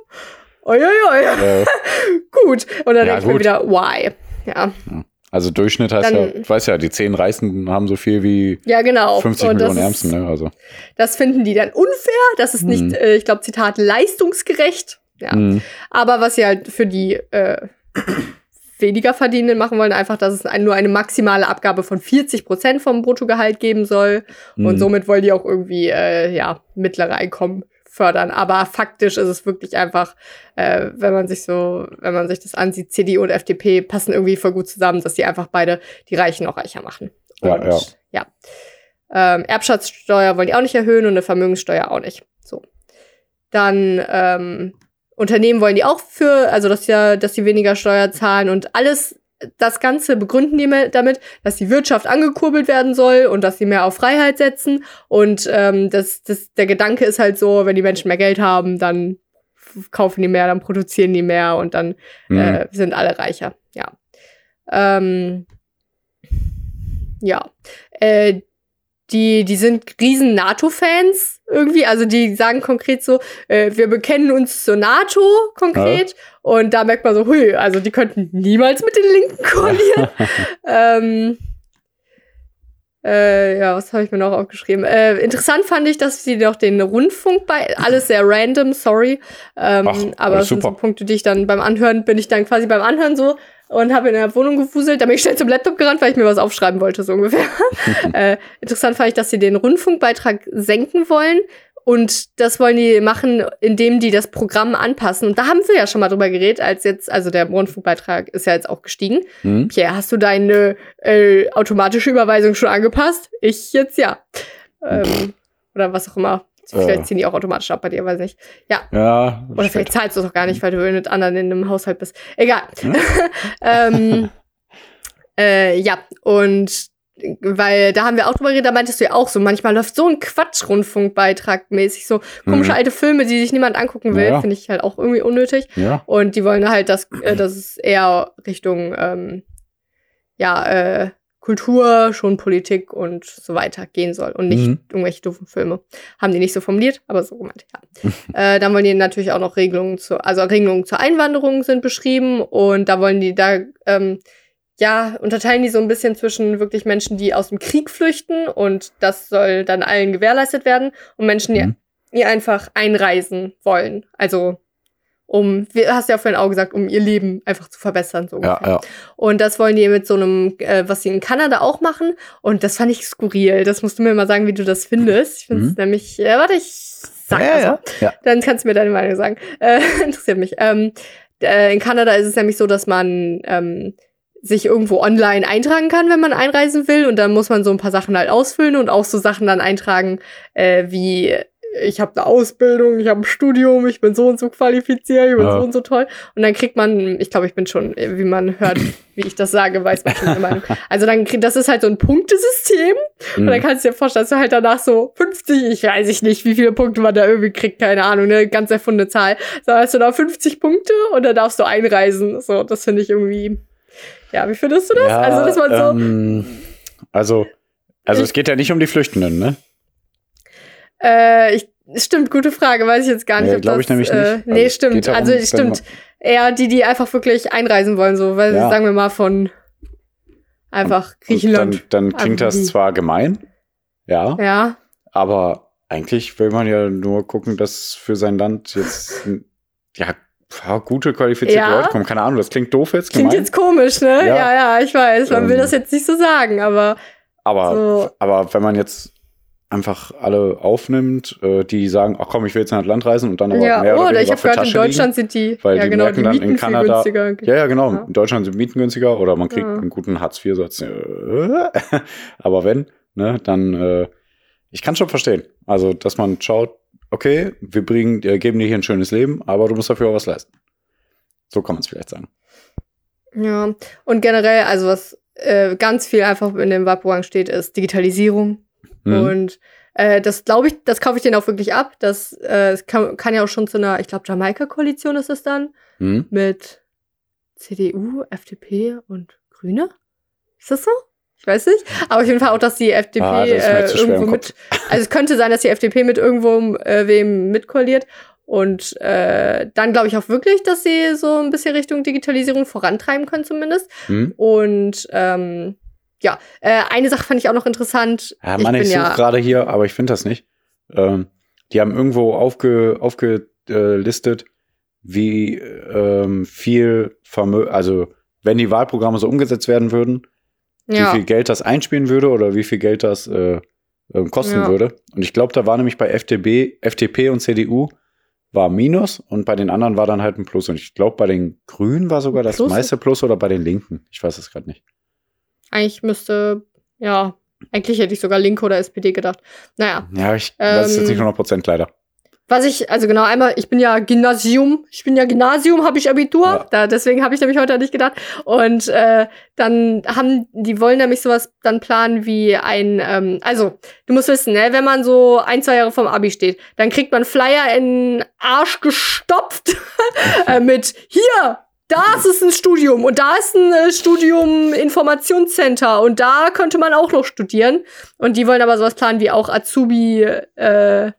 Uiuiui. Äh, Gut. Und dann Ja, denke ich mir gut. wieder, why? Ja, also Durchschnitt heißt Dann- ja, ich weiß ja, die zehn Reichsten haben so viel wie ja genau. 50 Und Millionen ist- Ärmsten, ne? Also. Das finden die dann unfair. Das ist nicht, Mhm. äh, ich glaube, Zitat, leistungsgerecht. Ja. Mhm. Aber was sie halt für die äh, weniger Verdienenden machen wollen, einfach, dass es nur eine maximale Abgabe von 40 Prozent vom Bruttogehalt geben soll. Und Mhm. somit wollen die auch irgendwie, äh, ja, mittlere Einkommen fördern. Aber faktisch ist es wirklich einfach, äh, wenn man sich so, wenn man sich das ansieht, CDU und FDP passen irgendwie voll gut zusammen, dass sie einfach beide die Reichen auch reicher machen. Ja, und, ja. ja. Ähm, Erbschaftssteuer wollen die auch nicht erhöhen und eine Vermögenssteuer auch nicht. So. Dann ähm, Unternehmen wollen die auch für, also dass ja, dass sie weniger Steuer zahlen und alles, das Ganze begründen die mit- damit, dass die Wirtschaft angekurbelt werden soll und dass sie mehr auf Freiheit setzen. Und ähm, das, das, der Gedanke ist halt so, wenn die Menschen mehr Geld haben, dann kaufen die mehr, dann produzieren die mehr und dann Mhm. äh, sind alle reicher. Ja. Ähm, ja. Äh, die, die sind riesen NATO-Fans irgendwie. Also die sagen konkret so, äh, wir bekennen uns zur NATO konkret. Und da merkt man so, hui, also die könnten niemals mit den Linken koalieren. ähm, äh, ja, was habe ich mir noch aufgeschrieben? Äh, interessant fand ich, dass sie noch den Rundfunk bei, alles sehr random, sorry. Ähm, Ach, aber das sind so. Punkte, die ich dann beim Anhören, bin ich dann quasi beim Anhören so und habe in der Wohnung gefuselt. Da bin ich schnell zum Laptop gerannt, weil ich mir was aufschreiben wollte, so ungefähr. äh, interessant fand ich, dass sie den Rundfunkbeitrag senken wollen. Und das wollen die machen, indem die das Programm anpassen. Und da haben wir ja schon mal drüber geredet, als jetzt, also der Rundfunkbeitrag ist ja jetzt auch gestiegen. Mhm. Pierre, hast du deine äh, automatische Überweisung schon angepasst? Ich jetzt ja. Ähm, oder was auch immer. Vielleicht ziehen die auch automatisch ab bei dir, weiß nicht. Ja, Ja. oder vielleicht zahlst du es auch gar nicht, weil du mit anderen in einem Haushalt bist. Egal. Hm? ähm, äh, ja, und weil da haben wir auch drüber geredet, da meintest du ja auch so, manchmal läuft so ein Quatsch-Rundfunkbeitrag mäßig, so komische Mhm. alte Filme, die sich niemand angucken will, Ja. finde ich halt auch irgendwie unnötig. Ja. Und die wollen halt, dass, äh, dass es eher Richtung, ähm, ja, äh, Kultur, schon Politik und so weiter gehen soll und nicht Mhm. irgendwelche doofen Filme. Haben die nicht so formuliert, aber so gemeint, ja. äh, dann wollen die natürlich auch noch Regelungen zu, also Regelungen zur Einwanderung sind beschrieben und da wollen die da, ähm, ja, unterteilen die so ein bisschen zwischen wirklich Menschen, die aus dem Krieg flüchten und das soll dann allen gewährleistet werden und Menschen, die, Mhm. die einfach einreisen wollen. Also um, wie hast du ja vorhin auch gesagt, um ihr Leben einfach zu verbessern. So Ja, ungefähr. ja. Und das wollen die mit so einem, äh, was sie in Kanada auch machen. Und das fand ich skurril. Das musst du mir mal sagen, wie du das findest. Ich finde es Mhm. nämlich, äh, warte, ich sag ja, das ja. ja. Dann kannst du mir deine Meinung sagen. Äh, interessiert mich. Ähm, äh, in Kanada ist es nämlich so, dass man ähm, sich irgendwo online eintragen kann, wenn man einreisen will. Und dann muss man so ein paar Sachen halt ausfüllen und auch so Sachen dann eintragen, äh, wie ich habe eine Ausbildung, ich habe ein Studium, ich bin so und so qualifiziert, ich bin Ja. so und so toll. Und dann kriegt man, ich glaube, ich bin schon, äh, wie man hört, wie ich das sage, weiß man schon Meinung. Also dann kriegt, das ist halt so ein Punktesystem. Und dann Mhm. kannst du dir vorstellen, dass du halt danach so 50, ich weiß ich nicht, wie viele Punkte man da irgendwie kriegt, keine Ahnung, eine ganz erfundene Zahl. So hast du da 50 Punkte und dann darfst du einreisen. So, das finde ich irgendwie. Ja, wie findest du das? Ja, also, dass man so. ähm, also, also es geht ja nicht um die Flüchtenden, ne? Äh, ich, stimmt, gute Frage, weiß ich jetzt gar nicht. Nee, ob glaub das, ich nämlich äh, nicht. Also, nee, es stimmt. darum, also stimmt. Eher die, die einfach wirklich einreisen wollen, so, weil Ja. sagen wir mal von einfach Und Griechenland. Dann, dann klingt das zwar gemein, ja, ja. aber eigentlich will man ja nur gucken, dass für sein Land jetzt ja paar gute qualifizierte Ja. Leute kommen. Keine Ahnung, das klingt doof jetzt, Klingt gemein. jetzt komisch, ne? Ja. Ja, ja, ich weiß. Man will Ähm. das jetzt nicht so sagen, aber aber, so. aber wenn man jetzt einfach alle aufnimmt, äh, die sagen, ach komm, ich will jetzt in das Land reisen und dann aber ja, mehr oder oder ich habe gehört, in Tasche liegen. Deutschland sind die, weil ja die genau, merken die dann Mieten in Kanada- günstiger. Ja, ja, genau. Ja. In Deutschland sind Mieten günstiger oder man kriegt Ja. einen guten Hartz-IV-Satz. Äh, Aber wenn, ne, dann, äh, ich kann schon verstehen. Also, dass man schaut, okay, wir bringen, äh, geben dir hier ein schönes Leben, aber du musst dafür auch was leisten. So kann man es vielleicht sagen. Ja, und generell, also was äh, ganz viel einfach in dem Vaporang steht, ist Digitalisierung. Mhm. Und äh, das glaube ich, das kaufe ich denen auch wirklich ab. Das äh, kann, kann ja auch schon zu einer, ich glaube, Jamaika-Koalition ist es dann, Mhm. mit CDU, FDP und Grüne. Ist das so? Ich weiß nicht. Aber auf jeden Fall auch, dass die FDP Ah, das äh, irgendwo mit. Also es könnte sein, dass die FDP mit irgendwo äh, wem mitkoaliert. Und äh, dann glaube ich auch wirklich, dass sie so ein bisschen Richtung Digitalisierung vorantreiben können, zumindest. Hm? Und ähm, ja, äh, eine Sache fand ich auch noch interessant. Ja, Mann, ich, bin suche gerade hier, aber ich finde das nicht. Ähm, die haben irgendwo aufge, aufgelistet, wie ähm, viel Vermögen, also wenn die Wahlprogramme so umgesetzt werden würden, ja, wie viel Geld das einspielen würde oder wie viel Geld das äh, ähm, kosten Ja. würde. Und ich glaube, da war nämlich bei FDP, FDP und CDU war Minus und bei den anderen war dann halt ein Plus. Und ich glaube, bei den Grünen war sogar das Plus? meiste Plus oder bei den Linken. Ich weiß es gerade nicht. eigentlich müsste, ja, eigentlich hätte ich sogar Linke oder SPD gedacht. Naja, Ja, ich weiß es jetzt Ähm, nicht 100 Prozent leider. Was ich, also genau, einmal, ich bin ja Gymnasium, ich bin ja Gymnasium, habe ich Abitur, Ja. da, deswegen habe ich nämlich heute nicht gedacht. Und äh, dann haben, die wollen nämlich sowas dann planen wie ein, ähm, also du musst wissen, ne, wenn man so ein, zwei Jahre vom Abi steht, dann kriegt man Flyer in den Arsch gestopft äh, mit hier, das ist ein Studium und da ist ein äh, Studium Informationscenter und da könnte man auch noch studieren. Und die wollen aber sowas planen wie auch Azubi äh,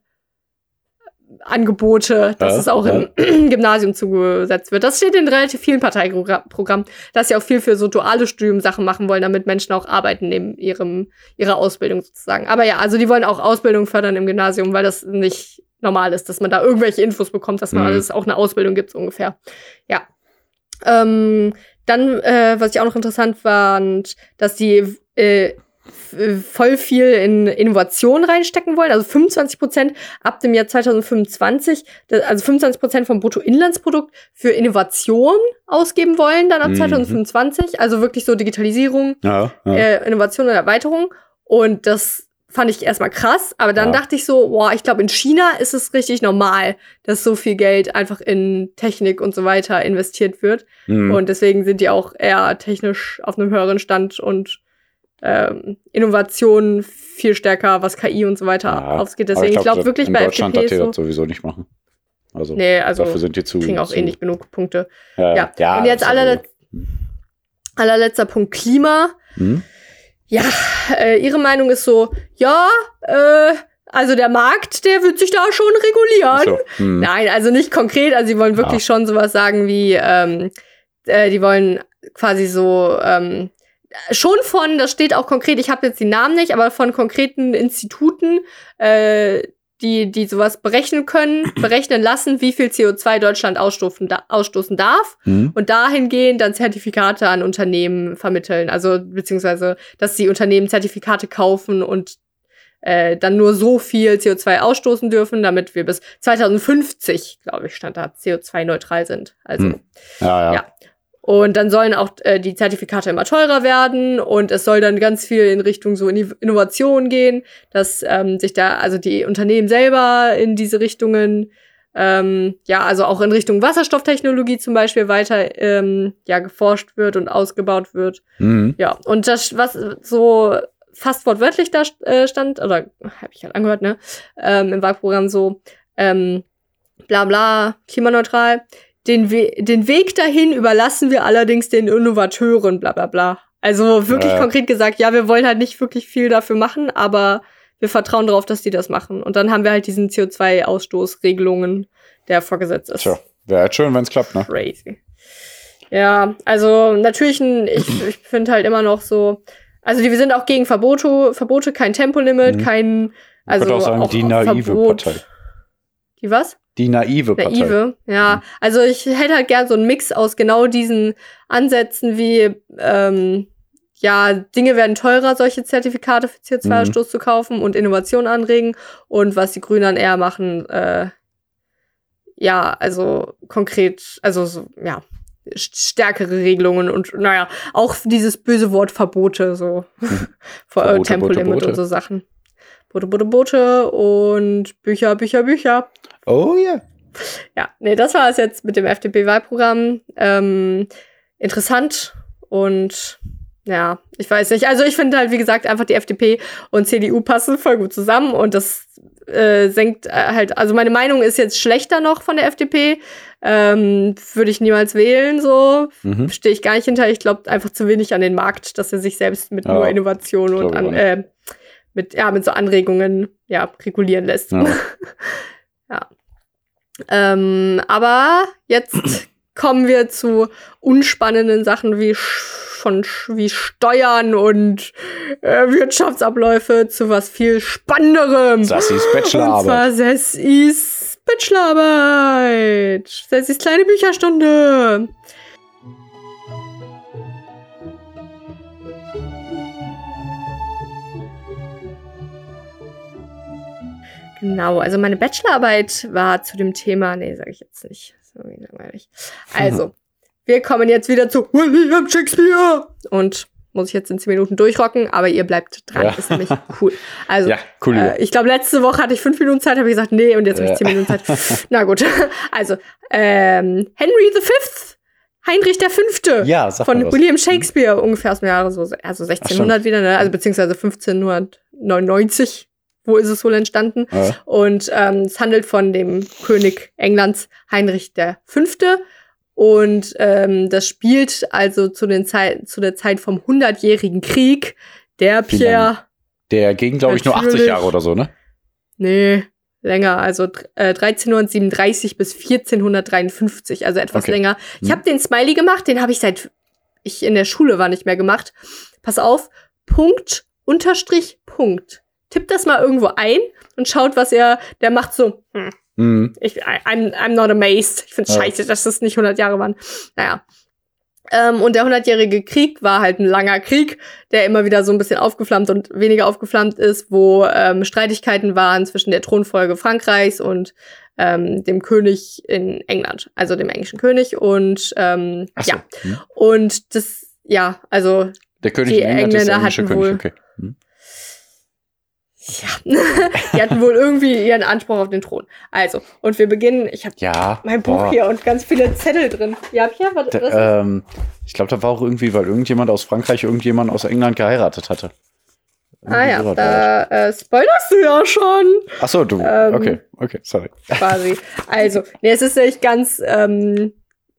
Angebote, dass Ja, es auch im Gymnasium zugesetzt wird. Das steht in relativ vielen Parteiprogrammen, dass sie auch viel für so duale Studiumsachen machen wollen, damit Menschen auch arbeiten neben ihrem, ihrer Ausbildung sozusagen. Aber ja, also die wollen auch Ausbildung fördern im Gymnasium, weil das nicht normal ist, dass man da irgendwelche Infos bekommt, dass man Mhm. alles auch eine Ausbildung gibt, so ungefähr. Ja. Ähm, dann, äh, was ich auch noch interessant fand, dass die äh, voll viel in Innovation reinstecken wollen, also 25 Prozent ab dem Jahr 2025, da- also 25 Prozent vom Bruttoinlandsprodukt für Innovation ausgeben wollen, dann ab Mhm. 2025, also wirklich so Digitalisierung, Ja, ja. äh, Innovation und Erweiterung. Und das fand ich erstmal krass, aber dann Ja. dachte ich so, boah, ich glaube, in China ist es richtig normal, dass so viel Geld einfach in Technik und so weiter investiert wird. Hm. Und deswegen sind die auch eher technisch auf einem höheren Stand und ähm, Innovation viel stärker, was KI und so weiter Ja, ausgeht. aber Deswegen, ich glaube das- wirklich in bei Deutschland FDP darf so. das sowieso nicht machen. Also Nee, also dafür sind die zu. kriegen auch eh nicht genug Punkte. Ja, Ja. und jetzt ist allerlet allerletzter Punkt Klima. Hm? Ja, äh, ihre Meinung ist so, ja, äh, also der Markt, der wird sich da schon regulieren. So, hm. Nein, also nicht konkret, also sie wollen wirklich schon sowas sagen wie, ähm, äh, die wollen quasi so, ähm, schon von, das steht auch konkret, ich habe jetzt die Namen nicht, aber von konkreten Instituten, äh, die, die sowas berechnen können, berechnen lassen, wie viel CO2 Deutschland ausstoßen, da, ausstoßen darf Hm? und dahingehend dann Zertifikate an Unternehmen vermitteln. Also beziehungsweise, dass die Unternehmen Zertifikate kaufen und äh, dann nur so viel CO2 ausstoßen dürfen, damit wir bis 2050, glaube ich, stand da, CO2-neutral sind. Also Hm. Ja, ja. Ja. Und dann sollen auch äh, die Zertifikate immer teurer werden und es soll dann ganz viel in Richtung so Inno- Innovation gehen, dass ähm, sich da also die Unternehmen selber in diese Richtungen ähm, ja, also auch in Richtung Wasserstofftechnologie zum Beispiel weiter ähm, ja geforscht wird und ausgebaut wird. Hm. Ja, und das, was so fast wortwörtlich da äh, stand, oder habe ich halt angehört, ne, ähm, im Wahlprogramm so, ähm, bla bla, klimaneutral. Den, We den Weg dahin überlassen wir allerdings den Innovateuren, bla bla bla. Also wirklich Ja. konkret gesagt, ja, wir wollen halt nicht wirklich viel dafür machen, aber wir vertrauen darauf, dass die das machen. Und dann haben wir halt diesen CO2-Ausstoßregelungen, der vorgesetzt ist. Tja, wäre halt schön, wenn es klappt, ne? Crazy. Ja, also natürlich, ein, ich, ich finde halt immer noch so, also die, wir sind auch gegen Verbote, Verbote, kein Tempolimit, Mhm. kein, also ich würde auch sagen, die naive Verbot. Partei. Die was? Die naive Partei. Naive, ja. Mhm. Also ich hätte halt gern so einen Mix aus genau diesen Ansätzen wie, ähm, ja, Dinge werden teurer, solche Zertifikate für CO2-Ausstoß Mhm. zu kaufen und Innovation anregen. Und was die Grünen dann eher machen, äh, ja, also konkret, also so, ja, st- stärkere Regelungen und naja, auch dieses böse Wort Verbote, so Vor- äh, Verbote, Tempolimit Bote, Bote. und so Sachen. Boote, Boote, Boote und Bücher, Bücher, Bücher. Oh ja. Ja, nee, das war es jetzt mit dem FDP-Wahlprogramm. Ähm, interessant und ja, ich weiß nicht. Also ich finde halt, wie gesagt, einfach die FDP und CDU passen voll gut zusammen und das äh, senkt äh, halt, also meine Meinung ist jetzt schlechter noch von der FDP. Ähm, Würde ich niemals wählen, so. Mhm. Stehe ich gar nicht hinter. Ich glaube einfach zu wenig an den Markt, dass er sich selbst mit Ja, nur Innovation und an, äh, mit, ja, mit so Anregungen ja, regulieren lässt. Ja. Ja. Ähm, aber jetzt kommen wir zu unspannenden Sachen wie von wie Steuern und äh, Wirtschaftsabläufe zu was viel spannenderem. Sassis Und Bachelorarbeit. zwar Sessis Bachelorarbeit. Sessis kleine Bücherstunde. Genau, also meine Bachelorarbeit war zu dem Thema, nee, sage ich jetzt nicht. Das ist langweilig. Also, wir kommen jetzt wieder zu William Shakespeare. Und muss ich jetzt in 10 Minuten durchrocken, aber ihr bleibt dran, Ja. ist nämlich cool. Also, Ja, cool. äh, ich glaube, letzte Woche hatte ich fünf Minuten Zeit, habe ich gesagt, nee, und jetzt habe ich Ja. zehn Minuten Zeit. Na gut. Also, ähm, Henry V. Heinrich der Fünfte ja, von. William Shakespeare, ungefähr aus dem Jahre so, also 1600 wieder, ne? also beziehungsweise 1599. Wo ist es wohl entstanden? Ja. Und ähm, es handelt von dem König Englands Heinrich der Fünfte. Und ähm, das spielt also zu, den Zeit, zu der Zeit vom Hundertjährigen Krieg. Der Pierre, Der ging, glaube ich, nur 80 Natürlich. Jahre oder so, ne? nee, länger, also äh, 1337 bis 1453, also etwas Okay. länger. Ich Hm. habe den Smiley gemacht, den habe ich seit ich in der Schule war nicht mehr gemacht. Pass auf, Punkt, Unterstrich, Punkt. Tippt das mal irgendwo ein und schaut, was er, der macht so, hm, Mhm. ich, I'm, I'm not amazed. Ich finde Ja. scheiße, dass das nicht 100 Jahre waren. Naja. Ähm, und der 100-jährige Krieg war halt ein langer Krieg, der immer wieder so ein bisschen aufgeflammt und weniger aufgeflammt ist, wo ähm, Streitigkeiten waren zwischen der Thronfolge Frankreichs und ähm, dem König in England, also dem englischen König. Und ähm, so. ja, Mhm. und das, ja, also Der König Die in England ist der Engländer hatten König, wohl- okay. Mhm. Ja, die hatten wohl irgendwie ihren Anspruch auf den Thron. Also, und wir beginnen, ich habe Ja. mein Buch boah. hier und ganz viele Zettel drin. Ja, Pierre, was, was Da, ähm, ich glaube, da war auch irgendwie, weil irgendjemand aus Frankreich irgendjemand aus England geheiratet hatte. Ah ja, Irgendwie war das. da äh, spoilerst du ja schon, Ach so, du. ähm, okay, okay, sorry. quasi. Also, nee, es ist nicht ganz ähm,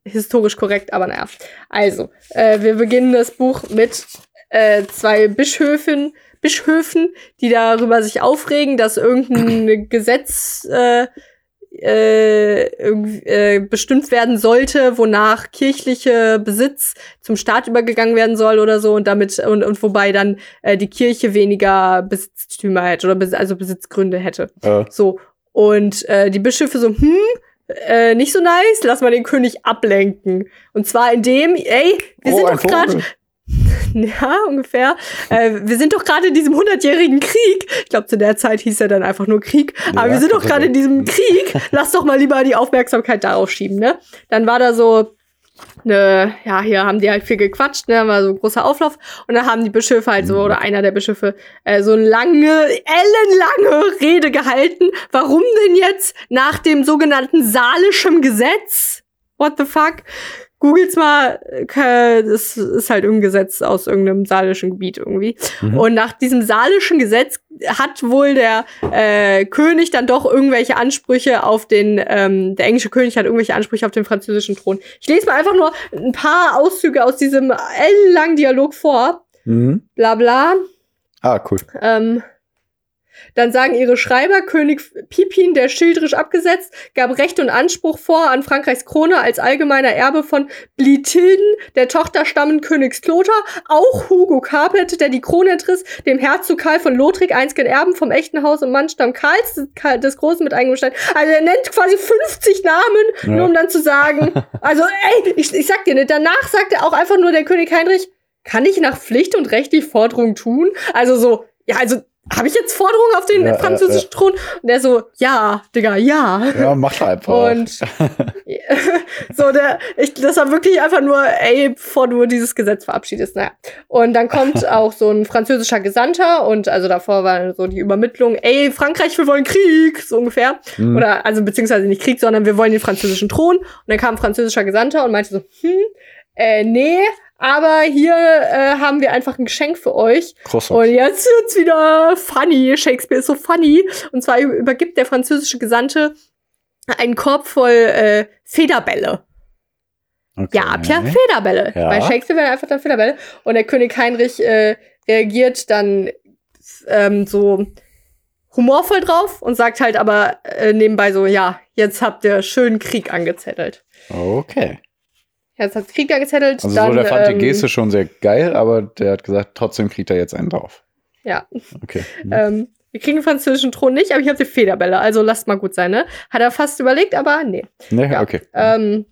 historisch korrekt, aber naja. Also, äh, wir beginnen das Buch mit äh, zwei Bischöfen, Bischöfen, die darüber sich aufregen, dass irgendein Gesetz äh, äh, äh, bestimmt werden sollte, wonach kirchliche Besitz zum Staat übergegangen werden soll oder so und damit und, und wobei dann äh, die Kirche weniger Besitztümer hätte oder Bes also Besitzgründe hätte. Äh, So. Und äh, die Bischöfe so, hm, äh, nicht so nice, lass mal den König ablenken. Und zwar indem, ey, wir oh, sind doch gerade. ja, ungefähr, äh, wir sind doch gerade in diesem hundertjährigen Krieg. Ich glaube, zu der Zeit hieß er dann einfach nur Krieg. Aber Ja, wir sind doch gerade in diesem Krieg. Lass doch mal lieber die Aufmerksamkeit darauf schieben, ne? Dann war da so, ne, ja, hier haben die halt viel gequatscht, ne, war so ein großer Auflauf. Und dann haben die Bischöfe halt so, Mhm. oder einer der Bischöfe, äh, so eine lange, ellenlange Rede gehalten. Warum denn jetzt nach dem sogenannten Salischen Gesetz? What the fuck? Googelt's mal, äh, das ist halt irgendein Gesetz aus irgendeinem salischen Gebiet irgendwie. Mhm. Und nach diesem salischen Gesetz hat wohl der äh, König dann doch irgendwelche Ansprüche auf den, ähm, der englische König hat irgendwelche Ansprüche auf den französischen Thron. Ich lese mal einfach nur ein paar Auszüge aus diesem ellenlangen Dialog vor. Mhm. Bla bla. Ah, cool. Ähm, dann sagen ihre Schreiber, König Pipin, der schilderisch abgesetzt, gab Recht und Anspruch vor an Frankreichs Krone als allgemeiner Erbe von Blitilden, der Tochterstammen Königs Lothar, auch Hugo Capet, der die Krone entriss, dem Herzog Karl von Lothric, einzigen Erben vom echten Haus und Mannstamm Karls des- Karl des Großen mit eingestellt. Also er nennt quasi 50 Namen, Ja. nur um dann zu sagen, also ey, ich, ich sag dir nicht, danach sagt er auch einfach nur der König Heinrich, kann ich nach Pflicht und Recht die Forderung tun? Also so, ja, also habe ich jetzt Forderungen auf den Ja, französischen ja, Thron? Und der so, ja, Digga, ja. Ja, mach einfach. Und so, der, ich, das war wirklich einfach nur, ey, bevor du dieses Gesetz verabschiedest, naja. Und dann kommt auch so ein französischer Gesandter und also davor war so die Übermittlung, ey, Frankreich, wir wollen Krieg, so ungefähr. Mhm. Oder, also beziehungsweise nicht Krieg, sondern wir wollen den französischen Thron. Und dann kam ein französischer Gesandter und meinte so, hm, äh, nee, aber hier äh, haben wir einfach ein Geschenk für euch. Croissant. Und jetzt wird's wieder funny. Shakespeare ist so funny. Und zwar übergibt der französische Gesandte einen Korb voll äh, Federbälle. Okay. Ja, Pierre Federbälle. Ja. Bei Shakespeare werden einfach dann Federbälle. Und der König Heinrich äh, reagiert dann ähm, so humorvoll drauf und sagt halt aber äh, nebenbei so, ja, jetzt habt ihr schön Krieg angezettelt. Okay. Jetzt hat Krieg angezettelt. Also dann, so, der fand ähm, die Geste schon sehr geil, aber der hat gesagt, trotzdem kriegt er jetzt einen drauf. Ja, Okay. Hm. ähm, wir kriegen den französischen Thron nicht, aber ich habe die Federbälle, also lasst mal gut sein, ne? Hat er fast überlegt, aber nee. nee, ja. okay. Ähm,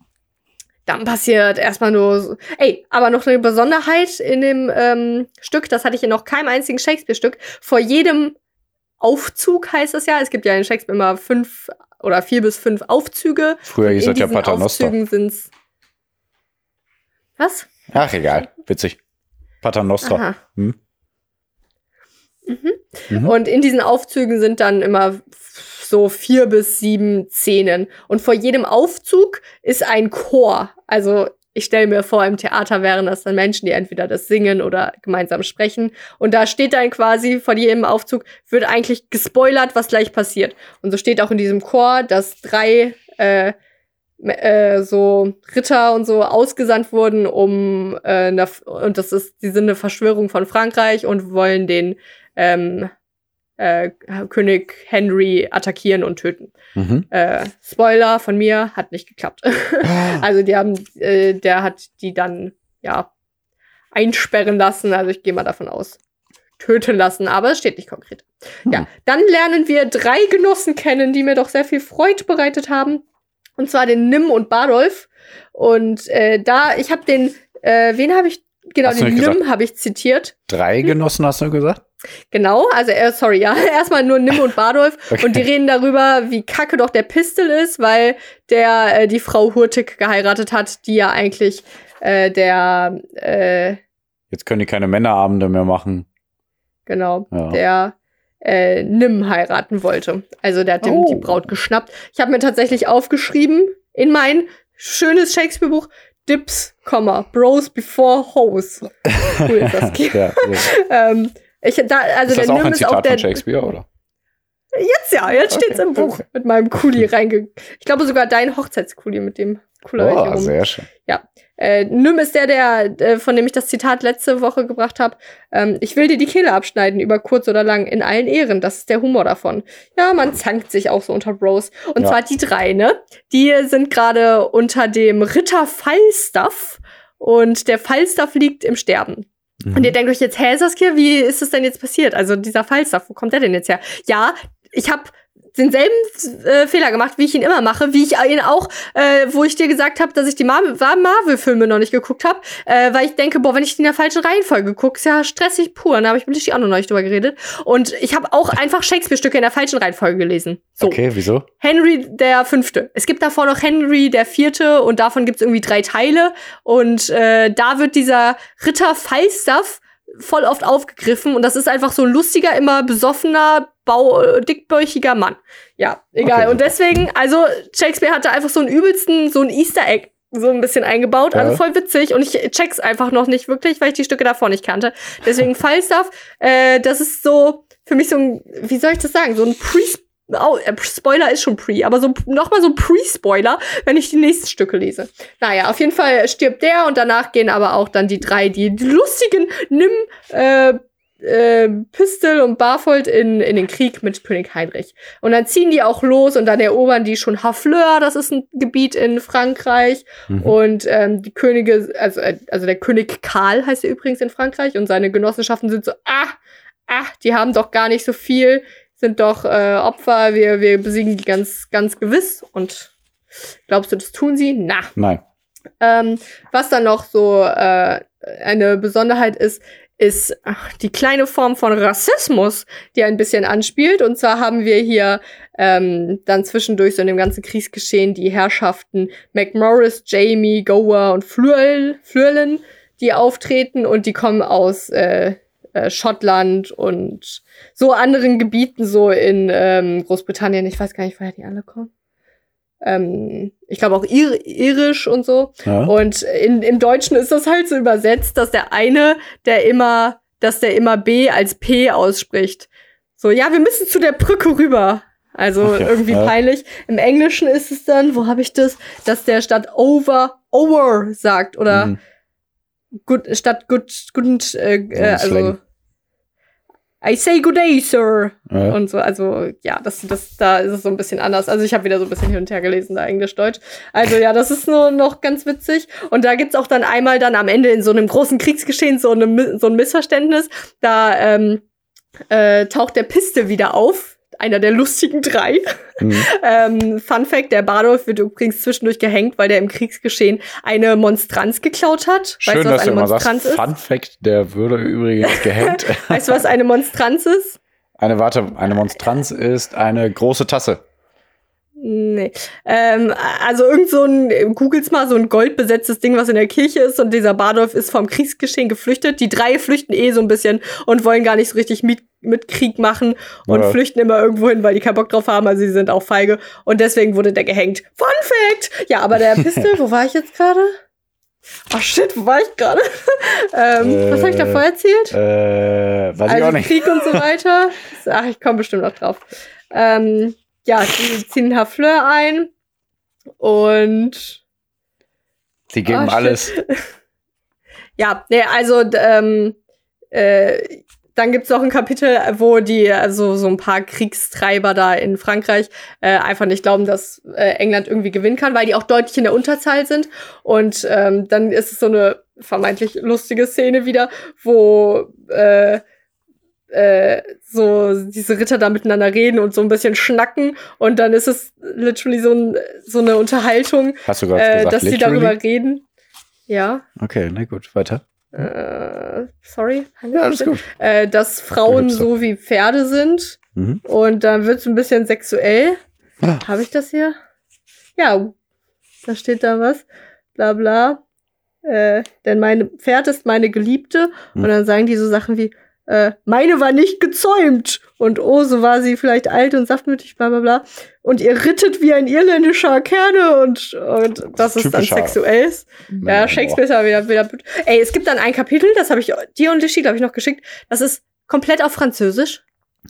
dann passiert erstmal nur so. Ey, aber noch eine Besonderheit in dem ähm, Stück, das hatte ich in noch keinem einzigen Shakespeare-Stück. Vor jedem Aufzug heißt es ja. Es gibt ja in Shakespeare immer fünf oder vier bis fünf Aufzüge. Früher hieß das ja Paternoster. Aufzügen sind's. Was? Ach, egal. Witzig. Paternoster. Hm? Mhm. Mhm. Und in diesen Aufzügen sind dann immer so vier bis sieben Szenen. Und vor jedem Aufzug ist ein Chor. Also ich stelle mir vor, im Theater wären das dann Menschen, die entweder das singen oder gemeinsam sprechen. Und da steht dann quasi vor jedem Aufzug, wird eigentlich gespoilert, was gleich passiert. Und so steht auch in diesem Chor, dass drei äh, äh, so Ritter und so ausgesandt wurden, um äh, und das ist, die sind eine Verschwörung von Frankreich und wollen den ähm, äh, König Henry attackieren und töten. Mhm. Äh, Spoiler von mir, hat nicht geklappt. also die haben, äh, der hat die dann ja einsperren lassen. Also ich gehe mal davon aus, töten lassen, aber es steht nicht konkret. Hm. Ja, dann lernen wir drei Genossen kennen, die mir doch sehr viel Freude bereitet haben. Und zwar den Nim und Badolf. Und äh, da, ich habe den, äh, wen habe ich, genau, Hast den Nim habe ich zitiert. Drei Genossen hast du gesagt? Genau, also er, sorry, ja, erstmal nur Nim und Badolf Okay. und die reden darüber, wie kacke doch der Pistel ist, weil der äh, die Frau Hurtig geheiratet hat, die ja eigentlich äh, der, äh, Jetzt können die keine Männerabende mehr machen. genau, Ja. der äh, Nim heiraten wollte. Also der hat Oh. die Braut geschnappt. Ich habe mir tatsächlich aufgeschrieben in mein schönes Shakespeare-Buch Dips, Bros before Hoes. Cool ist das. ja, ähm, ich, da, also ist das der auch Nim ein ist auch Zitat der, von Shakespeare, oder? Jetzt ja, jetzt Okay, steht's im Buch mit meinem Kuli reinge. Ich glaube sogar dein Hochzeitskuli mit dem cooler Oh, sehr schön. Äh, Nym ist der, der, äh, von dem ich das Zitat letzte Woche gebracht habe. Ähm, ich will dir die Kehle abschneiden, über kurz oder lang, in allen Ehren. Das ist der Humor davon. Ja, man zankt sich auch so unter Bros. Und Ja. zwar die drei, ne? Die sind gerade unter dem Ritter Falstaff. Und der Falstaff liegt im Sterben. Mhm. Und ihr denkt euch jetzt, hä, Saskia, wie ist das denn jetzt passiert? Also dieser Falstaff, wo kommt der denn jetzt her? Ja, ich habe denselben äh, Fehler gemacht, wie ich ihn immer mache, wie ich ihn auch, äh, wo ich dir gesagt habe, dass ich die Mar Marvel-Filme noch nicht geguckt habe, äh, weil ich denke, boah, wenn ich die in der falschen Reihenfolge gucke, ist ja stressig pur. Da habe ich mit dich auch noch nicht drüber geredet. Und ich habe auch einfach Shakespeare-Stücke in der falschen Reihenfolge gelesen. So. Okay, wieso? Henry der Fünfte. Es gibt davor noch Henry der Vierte und davon gibt es irgendwie drei Teile. Und äh, da wird dieser Ritter Falstaff voll oft aufgegriffen und das ist einfach so ein lustiger, immer besoffener, bau äh, dickbäuchiger Mann. Ja, egal. Okay, und deswegen, also Shakespeare hatte einfach so einen übelsten, so ein Easter Egg so ein bisschen eingebaut, Ja. also voll witzig und ich check's einfach noch nicht wirklich, weil ich die Stücke davor nicht kannte. Deswegen Falstaff, äh, das ist so für mich so ein, wie soll ich das sagen, so ein Pre Oh, äh, Spoiler ist schon Pre, aber so nochmal so ein Pre-Spoiler, wenn ich die nächsten Stücke lese. Naja, auf jeden Fall stirbt der und danach gehen aber auch dann die drei, die, die lustigen Nimm, äh, äh, Pistol und Barfold in, in den Krieg mit König Heinrich. Und dann ziehen die auch los und dann erobern die schon Hafleur, das ist ein Gebiet in Frankreich. Mhm. Und ähm, die Könige, also, äh, also der König Karl heißt er übrigens in Frankreich und seine Genossenschaften sind so, ah, ah, die haben doch gar nicht so viel, sind doch äh, Opfer, wir, wir besiegen die ganz, ganz gewiss. Und glaubst du, das tun sie? Na. Nein. Ähm, was dann noch so äh, eine Besonderheit ist, ist ach, die kleine Form von Rassismus, die ein bisschen anspielt. Und zwar haben wir hier ähm, dann zwischendurch so in dem ganzen Kriegsgeschehen die Herrschaften McMorris, Jamie, Gower und Flurl, Flurlen, die auftreten und die kommen aus äh, äh, Schottland und so anderen Gebieten, so in ähm, Großbritannien. Ich weiß gar nicht, woher die alle kommen. Ähm, ich glaube auch Ir irisch und so. Ja. Und in, im Deutschen ist das halt so übersetzt, dass der eine, der immer, dass der immer B als P ausspricht. So, ja, wir müssen zu der Brücke rüber. Also Okay, irgendwie peinlich. Im Englischen ist es dann, wo habe ich das, dass der statt over, over sagt oder Mhm. gut, statt gut, gut, äh, also. I say good day, sir. Ja. Und so, also ja, das, das, da ist es so ein bisschen anders. Also ich habe wieder so ein bisschen hin und her gelesen, da Englisch-Deutsch. Also ja, das ist nur noch ganz witzig. Und da gibt's auch dann einmal dann am Ende in so einem großen Kriegsgeschehen so, eine, so ein Missverständnis. Da ähm, äh, taucht der Piste wieder auf. Einer der lustigen drei. Mhm. Ähm, Fun Fact, der Badolf wird übrigens zwischendurch gehängt, weil der im Kriegsgeschehen eine Monstranz geklaut hat. Schön, weißt du, dass was du eine immer sagst, Monstranz ist? Fun Fact, der würde übrigens gehängt. Weißt du, was eine Monstranz ist? Eine, warte, eine Monstranz ist eine große Tasse. Nee. Ähm, also irgend so ein, googelt's mal, so ein goldbesetztes Ding, was in der Kirche ist und dieser Badolf ist vom Kriegsgeschehen geflüchtet. Die drei flüchten eh so ein bisschen und wollen gar nicht so richtig mit, mit Krieg machen und Ja. flüchten immer irgendwo hin, weil die keinen Bock drauf haben, also sie sind auch feige und deswegen wurde der gehängt. Fun Fact! Ja, aber der Pistol, wo war ich jetzt gerade? Ach shit, wo war ich gerade? ähm, was habe ich Äh, davor erzählt? Äh, weiß ich also auch nicht. Krieg und so weiter. Ach, ich komme bestimmt noch drauf. Ähm, ja, sie ziehen Hafleur ein und Die geben shit. alles. ja, nee, also ähm, äh, dann gibt's noch ein Kapitel, wo die, also so ein paar Kriegstreiber da in Frankreich äh, einfach nicht glauben, dass äh, England irgendwie gewinnen kann, weil die auch deutlich in der Unterzahl sind. Und ähm, dann ist es so eine vermeintlich lustige Szene wieder, wo äh, äh, so diese Ritter da miteinander reden und so ein bisschen schnacken und dann ist es literally so, ein, so eine Unterhaltung, Hast du gerade äh, gesagt, dass sie darüber reden. Ja, Okay, na gut, weiter. äh, sorry. Ja, alles gut. Äh, dass Frauen so wie Pferde sind Mhm. und dann wird's ein bisschen sexuell. Ah. Habe ich das hier? Ja, da steht da was. Bla bla. Äh, denn mein Pferd ist meine Geliebte. Hm. Und dann sagen die so Sachen wie, äh, meine war nicht gezäumt. Und oh, so war sie vielleicht alt und saftmütig, bla bla bla. Und ihr rittet wie ein irländischer Kerne und, und das ist dann sexuell. Ja. Shakespeare ist wieder, wieder. Ey, es gibt dann ein Kapitel, das habe ich dir und Lischi, glaube ich, noch geschickt. Das ist komplett auf Französisch.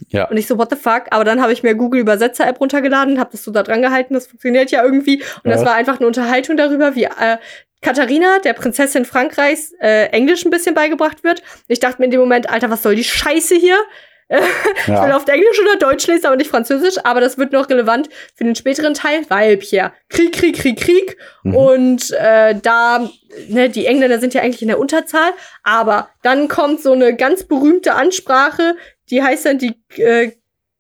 Ja. Und ich so, what the fuck? Aber dann habe ich mir Google Übersetzer App runtergeladen, habe das so da dran gehalten, das funktioniert ja irgendwie. Und das Ja. war einfach eine Unterhaltung darüber, wie äh, Katharina, der Prinzessin Frankreichs, äh, Englisch ein bisschen beigebracht wird. Ich dachte mir in dem Moment, Alter, was soll die Scheiße hier? Ich will Ja. auf Englisch oder Deutsch lesen, aber nicht Französisch. Aber das wird noch relevant für den späteren Teil, weil Pierre, Krieg, Krieg, Krieg, Krieg. Mhm. Und äh, da, ne, die Engländer sind ja eigentlich in der Unterzahl. Aber dann kommt so eine ganz berühmte Ansprache, die heißt dann die äh,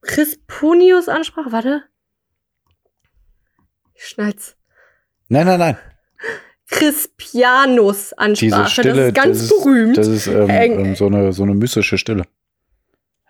Crisponius-Ansprache. Warte. Ich schneid's. Nein, nein, nein. Crispianus-Ansprache. Diese Stille, das ist ganz das ist, berühmt. Das ist ähm, Eng- ähm, so, eine, so eine mystische Stille.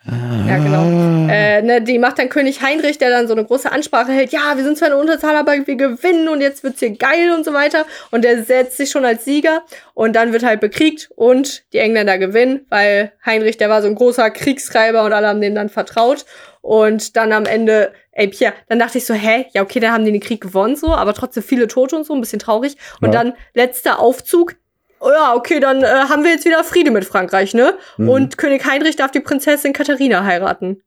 Ja, genau. Äh, ne, die macht dann König Heinrich, der dann so eine große Ansprache hält. Ja, wir sind zwar eine Unterzahl, aber wir gewinnen und jetzt wird's hier geil und so weiter. Und der setzt sich schon als Sieger und dann wird halt bekriegt und die Engländer gewinnen, weil Heinrich, der war so ein großer Kriegstreiber und alle haben dem dann vertraut. Und dann am Ende, ey Pierre, dann dachte ich so, hä, ja okay, dann haben die den Krieg gewonnen so, aber trotzdem viele Tote und so, ein bisschen traurig. Und Ja. dann letzter Aufzug. Oh ja, okay, dann äh, haben wir jetzt wieder Friede mit Frankreich, ne? Mhm. Und König Heinrich darf die Prinzessin Katharina heiraten.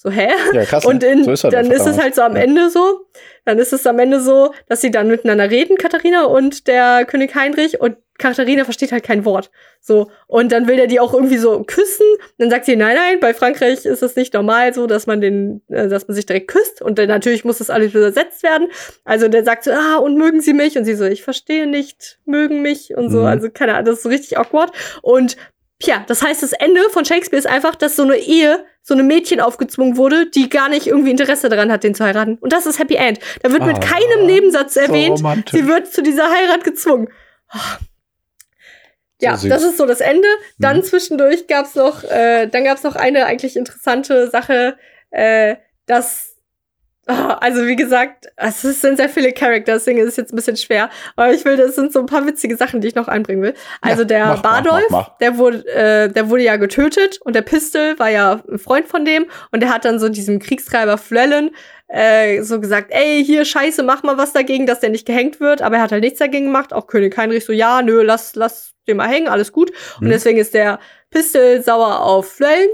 So, hä? ja, krass. Und ne? in, so ist das dann ist es halt so am Ja. Ende so, dann ist es am Ende so, dass sie dann miteinander reden, Katharina und der König Heinrich, und Katharina versteht halt kein Wort. So, und dann will der die auch irgendwie so küssen. Dann sagt sie, nein, nein, bei Frankreich ist es nicht normal so, dass man den, äh, dass man sich direkt küsst. Und dann natürlich muss das alles übersetzt werden. Also der sagt so, ah, und mögen sie mich? Und sie so, ich verstehe nicht, mögen mich und so. Mhm. Also keine Ahnung, das ist so richtig awkward. Und Tja, das heißt, das Ende von Shakespeare ist einfach, dass so eine Ehe, so eine Mädchen aufgezwungen wurde, die gar nicht irgendwie Interesse daran hat, den zu heiraten. Und das ist Happy End. Da wird mit Ah, keinem Nebensatz so erwähnt, romantisch. sie wird zu dieser Heirat gezwungen. Ja, süß. das ist so das Ende. Dann Mhm. zwischendurch gab's noch, äh, dann gab's noch eine eigentlich interessante Sache, äh, dass Also wie gesagt, es sind sehr viele Charakter, deswegen ist es jetzt ein bisschen schwer. Aber ich will, das sind so ein paar witzige Sachen, die ich noch einbringen will. Also Ja, der mach, mach, Bardolph, mach, mach. der wurde, äh, der wurde ja getötet und der Pistol war ja ein Freund von dem und der hat dann so diesem Kriegstreiber Flellen äh, so gesagt, ey, hier Scheiße, mach mal was dagegen, dass der nicht gehängt wird. Aber er hat halt nichts dagegen gemacht. Auch König Heinrich so, ja, nö, lass, lass den mal hängen, alles gut. Und Mhm. deswegen ist der Pistol sauer auf Flellen.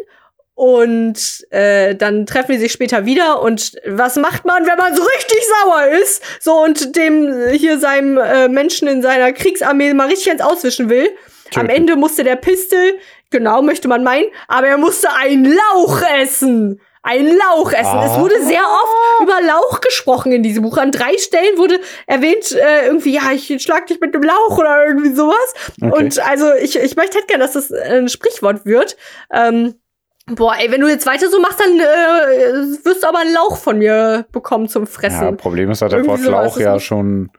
Und äh, dann treffen die sich später wieder. Und was macht man, wenn man so richtig sauer ist? So und dem hier seinem äh, Menschen in seiner Kriegsarmee mal richtig ins Auswischen will. Am Töten. Ende musste der Pistol, genau möchte man meinen, aber er musste einen Lauch essen. Ein Lauch essen. Es Ah. wurde sehr oft über Lauch gesprochen in diesem Buch. An drei Stellen wurde erwähnt, äh, irgendwie, ja, ich schlag dich mit dem Lauch oder irgendwie sowas. Okay. Und also ich, ich möchte halt gerne, dass das ein Sprichwort wird. Ähm, boah, ey, wenn du jetzt weiter so machst, dann äh, wirst du aber einen Lauch von mir bekommen zum Ja, Fressen. Problem ist, dass der Wort Lauch ja schon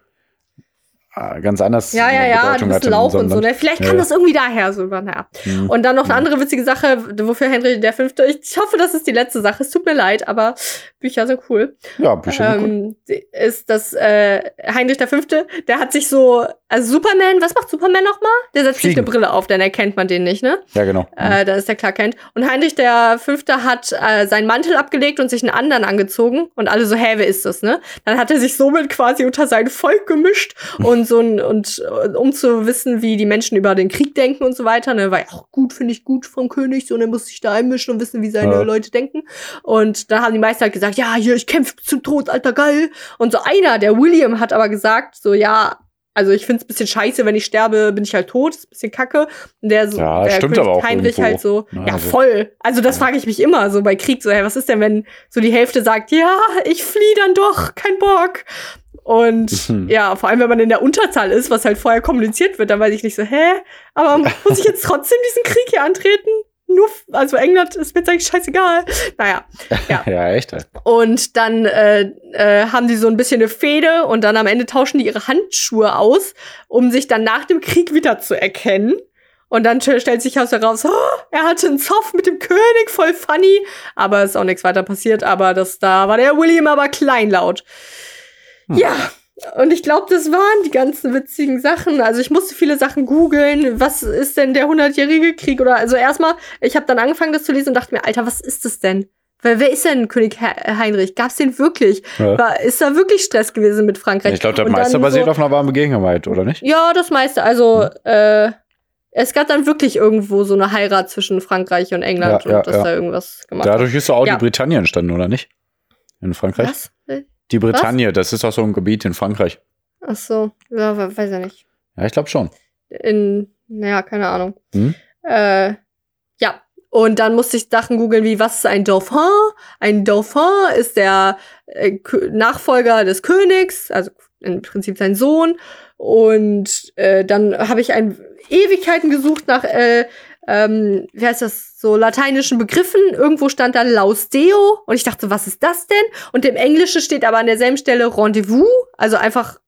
ganz anders Ja, ja, ja, Bedeutung du hat bist in Lauch und so. Ne? Vielleicht kann ja. das irgendwie daher so naja. Hm. Und dann noch eine andere witzige Sache, wofür Henry der Fünfte, ich hoffe, das ist die letzte Sache, es tut mir leid, aber Bücher sind cool. Ja, Bücher sind gut. ähm, ist das äh, Heinrich der Fünfte, der hat sich so, also Superman, was macht Superman nochmal? Der setzt sich Fliegen. eine Brille auf, dann erkennt man den nicht, ne? Ja, genau. Äh, da ist der Clark Kent. Und Heinrich der Fünfte hat äh, seinen Mantel abgelegt und sich einen anderen angezogen. Und alle so, hä, wer ist das, ne? Dann hat er sich somit quasi unter sein Volk gemischt und so ein, und äh, um zu wissen, wie die Menschen über den Krieg denken und so weiter. Ne, war ja auch gut, finde ich gut vom König. So, und er muss sich da einmischen und wissen, wie seine Ja. Leute denken. Und da haben die meisten halt gesagt, ja, hier, ich kämpfe zum Tod, alter geil. Und so einer, der William, hat aber gesagt, so, ja, also ich find's ein bisschen scheiße, wenn ich sterbe, bin ich halt tot, ist ein bisschen kacke. Und der so, Ja, der stimmt König aber auch Heinrich irgendwo. halt so, Ja, ja, also- voll. Also das frage ich mich immer so bei Krieg, so, hey, was ist denn, wenn so die Hälfte sagt, ja, ich fliehe dann doch, kein Bock. Und Mhm. ja, vor allem, wenn man in der Unterzahl ist, was halt vorher kommuniziert wird, dann weiß ich nicht so, hä? Aber muss ich jetzt trotzdem diesen Krieg hier antreten? Nur, also England ist mir jetzt eigentlich scheißegal. Naja, ja. Ja, echt. ey. Und dann äh, äh, haben die so ein bisschen eine Fehde und dann am Ende tauschen die ihre Handschuhe aus, um sich dann nach dem Krieg wieder zu erkennen. Und dann st- stellt sich aus heraus, oh, er hatte einen Zoff mit dem König, voll funny. Aber ist auch nichts weiter passiert. Aber das da war der William aber kleinlaut. Hm. Ja. Und ich glaube, das waren die ganzen witzigen Sachen. Also ich musste viele Sachen googeln. Was ist denn der hundertjährige Krieg? Oder also erstmal, ich habe dann angefangen, das zu lesen und dachte mir, Alter, was ist das denn? Wer, wer ist denn König He- Heinrich? Gab's den wirklich? Ja. War, ist da wirklich Stress gewesen mit Frankreich? Ich glaube, das meiste basiert so, auf einer warmen Begegnung, oder nicht? Ja, das meiste. Also, äh, es gab dann wirklich irgendwo so eine Heirat zwischen Frankreich und England Ja, ja, und dass ja. da irgendwas gemacht Dadurch ist doch auch Ja. die Bretagne entstanden, oder nicht? In Frankreich? Was? Die Bretagne, das ist auch so ein Gebiet in Frankreich. Ach so, ja, we- weiß ja nicht. Ja, ich glaube schon. In, naja, keine Ahnung. Hm? Äh, ja. Und dann musste ich Sachen googeln wie, was ist ein Dauphin? Ein Dauphin ist der äh, Nachfolger des Königs, also im Prinzip sein Sohn. Und äh, dann habe ich ein Ewigkeiten gesucht nach, äh, ähm, wie heißt das, so lateinischen Begriffen. Irgendwo stand da Laus Deo und ich dachte, was ist das denn? Und im Englischen steht aber an derselben Stelle Rendezvous, also einfach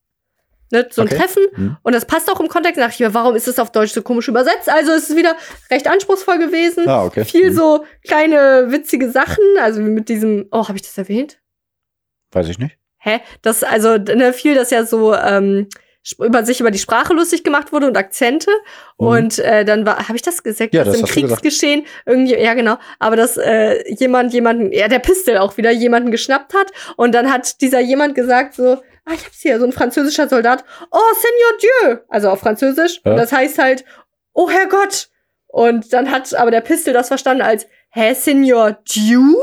ne, so ein Okay. Treffen. Hm. Und das passt auch im Kontext. Da dachte ich mir, warum ist das auf Deutsch so komisch übersetzt? Also es ist wieder recht anspruchsvoll gewesen. Ah, okay. Viel Hm. so kleine witzige Sachen. Also mit diesem, oh, habe ich das erwähnt? Weiß ich nicht. Hä? Das, also, ne, viel, das ja so ähm, über sich über die Sprache lustig gemacht wurde und Akzente. Mhm. Und äh, dann war, habe ich das gesagt, Ja, das im. Kriegsgeschehen irgendwie, ja genau, aber dass äh, jemand jemanden, ja der Pistol auch wieder jemanden geschnappt hat und dann hat dieser jemand gesagt so, ah ich hab's hier, so ein französischer Soldat, oh Seigneur Dieu, also auf Französisch Ja. und das heißt halt, oh Herrgott. Und dann hat aber der Pistol das verstanden als, hä Seigneur Dieu?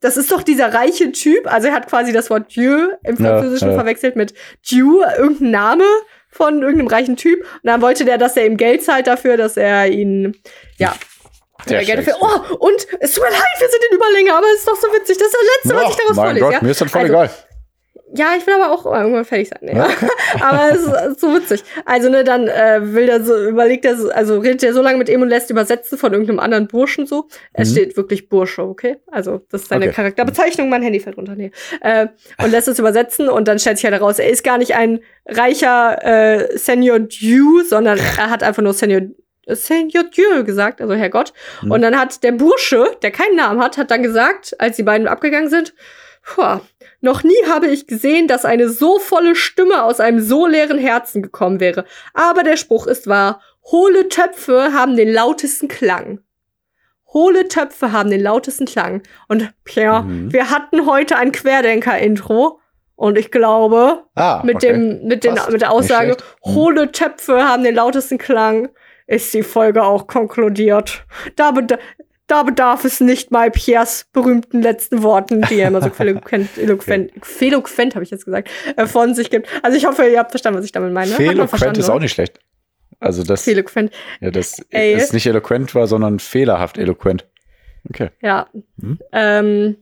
Das ist doch dieser reiche Typ. Also er hat quasi das Wort Dieu im Ja, Französischen ja. verwechselt mit Dieu, irgendein Name von irgendeinem reichen Typ. Und dann wollte der, dass er ihm Geld zahlt dafür, dass er ihn, ja. Der Geld dafür. Oh, und es tut mir leid, wir sind in Überlänge, aber es ist doch so witzig. Das ist das Letzte, was ich daraus mein vorlese. Gott, ja? mir ist das voll Also, egal. Ja, ich will aber auch irgendwann fertig sein. Ja. aber es ist so witzig. Also, ne, dann äh, will der so, überlegt er, so, also redet er so lange mit ihm und lässt übersetzen von irgendeinem anderen Burschen so. Es Mhm. steht wirklich Bursche, okay? Also, das ist seine Okay. Charakterbezeichnung, mein Handy fällt runter. Nee. Äh, und lässt es übersetzen und dann stellt sich halt heraus, er ist gar nicht ein reicher äh, Senior Dieu, sondern er hat einfach nur Senior Seigneur Dieu gesagt, also Herrgott. Mhm. Und dann hat der Bursche, der keinen Namen hat, hat dann gesagt, als die beiden abgegangen sind, Noch nie habe ich gesehen, dass eine so volle Stimme aus einem so leeren Herzen gekommen wäre. Aber der Spruch ist wahr. Hohle Töpfe haben den lautesten Klang. Hohle Töpfe haben den lautesten Klang. Und Pierre, Mhm. wir hatten heute ein Querdenker-Intro. Und ich glaube, Ah, mit, okay. dem, mit, den, Passt. mit der Aussage. Mhm. hohle Töpfe haben den lautesten Klang, ist die Folge auch konkludiert. Da, da bedarf es nicht mal Piers berühmten letzten Worten, die er immer so eloquent, eloquent, eloquent habe ich jetzt gesagt, äh, von sich gibt. Also ich hoffe, ihr habt verstanden, was ich damit meine. Verstanden, ist auch nicht schlecht. Also das, Eloquent. ja, das Ey. ist nicht eloquent war, sondern fehlerhaft eloquent. Okay. Ja. Mhm. Ähm,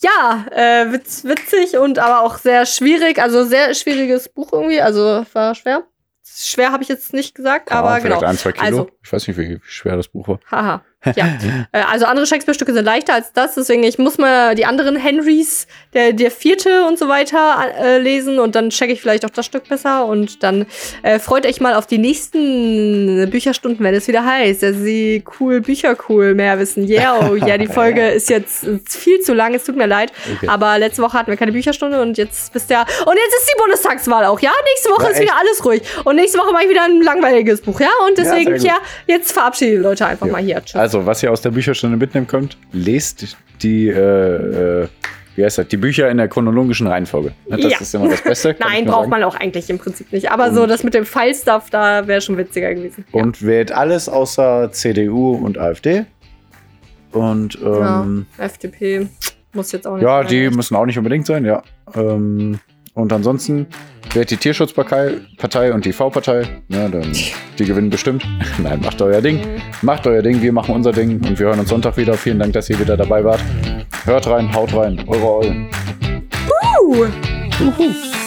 ja, äh, witz, witzig und aber auch sehr schwierig. Also sehr schwieriges Buch irgendwie. Also war schwer. Schwer habe ich jetzt nicht gesagt, aber Ah, vielleicht genau. ein, zwei Kilo. Also- ich weiß nicht, wie schwer das Buch war. Haha. Ja. Äh, also andere Shakespeare-Stücke sind leichter als das, deswegen ich muss mal die anderen Henrys, der, der vierte und so weiter äh, lesen und dann checke ich vielleicht auch das Stück besser und dann äh, freut euch mal auf die nächsten Bücherstunden, wenn es wieder heißt. Ja, sie cool, Bücher cool, mehr wissen. Yeah, oh, ja, die Folge ist jetzt viel zu lang, es tut mir leid. Okay. Aber letzte Woche hatten wir keine Bücherstunde und jetzt bist ja. Und jetzt ist die Bundestagswahl auch, ja? Nächste Woche Ja, ist wieder alles ruhig. Und nächste Woche mache ich wieder ein langweiliges Buch, ja? Und Ja, deswegen, ja, gut. Jetzt verabschiede die Leute einfach Ja. mal hier. Tschüss. Also, was ihr aus der Bücherstunde mitnehmen könnt, lest die, äh, äh, wie heißt das, die Bücher in der chronologischen Reihenfolge. Ne, Das Ja. ist immer das Beste. Nein, braucht sagen. man auch eigentlich im Prinzip nicht. Aber so Und- das mit dem File-Stuff, da wäre schon witziger gewesen. Ja. Und wählt alles außer CDU und AfD. Und ähm, FDP muss jetzt auch nicht. ja, die müssen auch nicht unbedingt sein, ja. Ähm, und ansonsten wählt die Tierschutzpartei Partei und die V-Partei. Ja, dann, die gewinnen bestimmt. Nein, macht euer Ding. Macht euer Ding, wir machen unser Ding und wir hören uns Sonntag wieder. Vielen Dank, dass ihr wieder dabei wart. Hört rein, haut rein, eure Eulen. Uh. Juhu.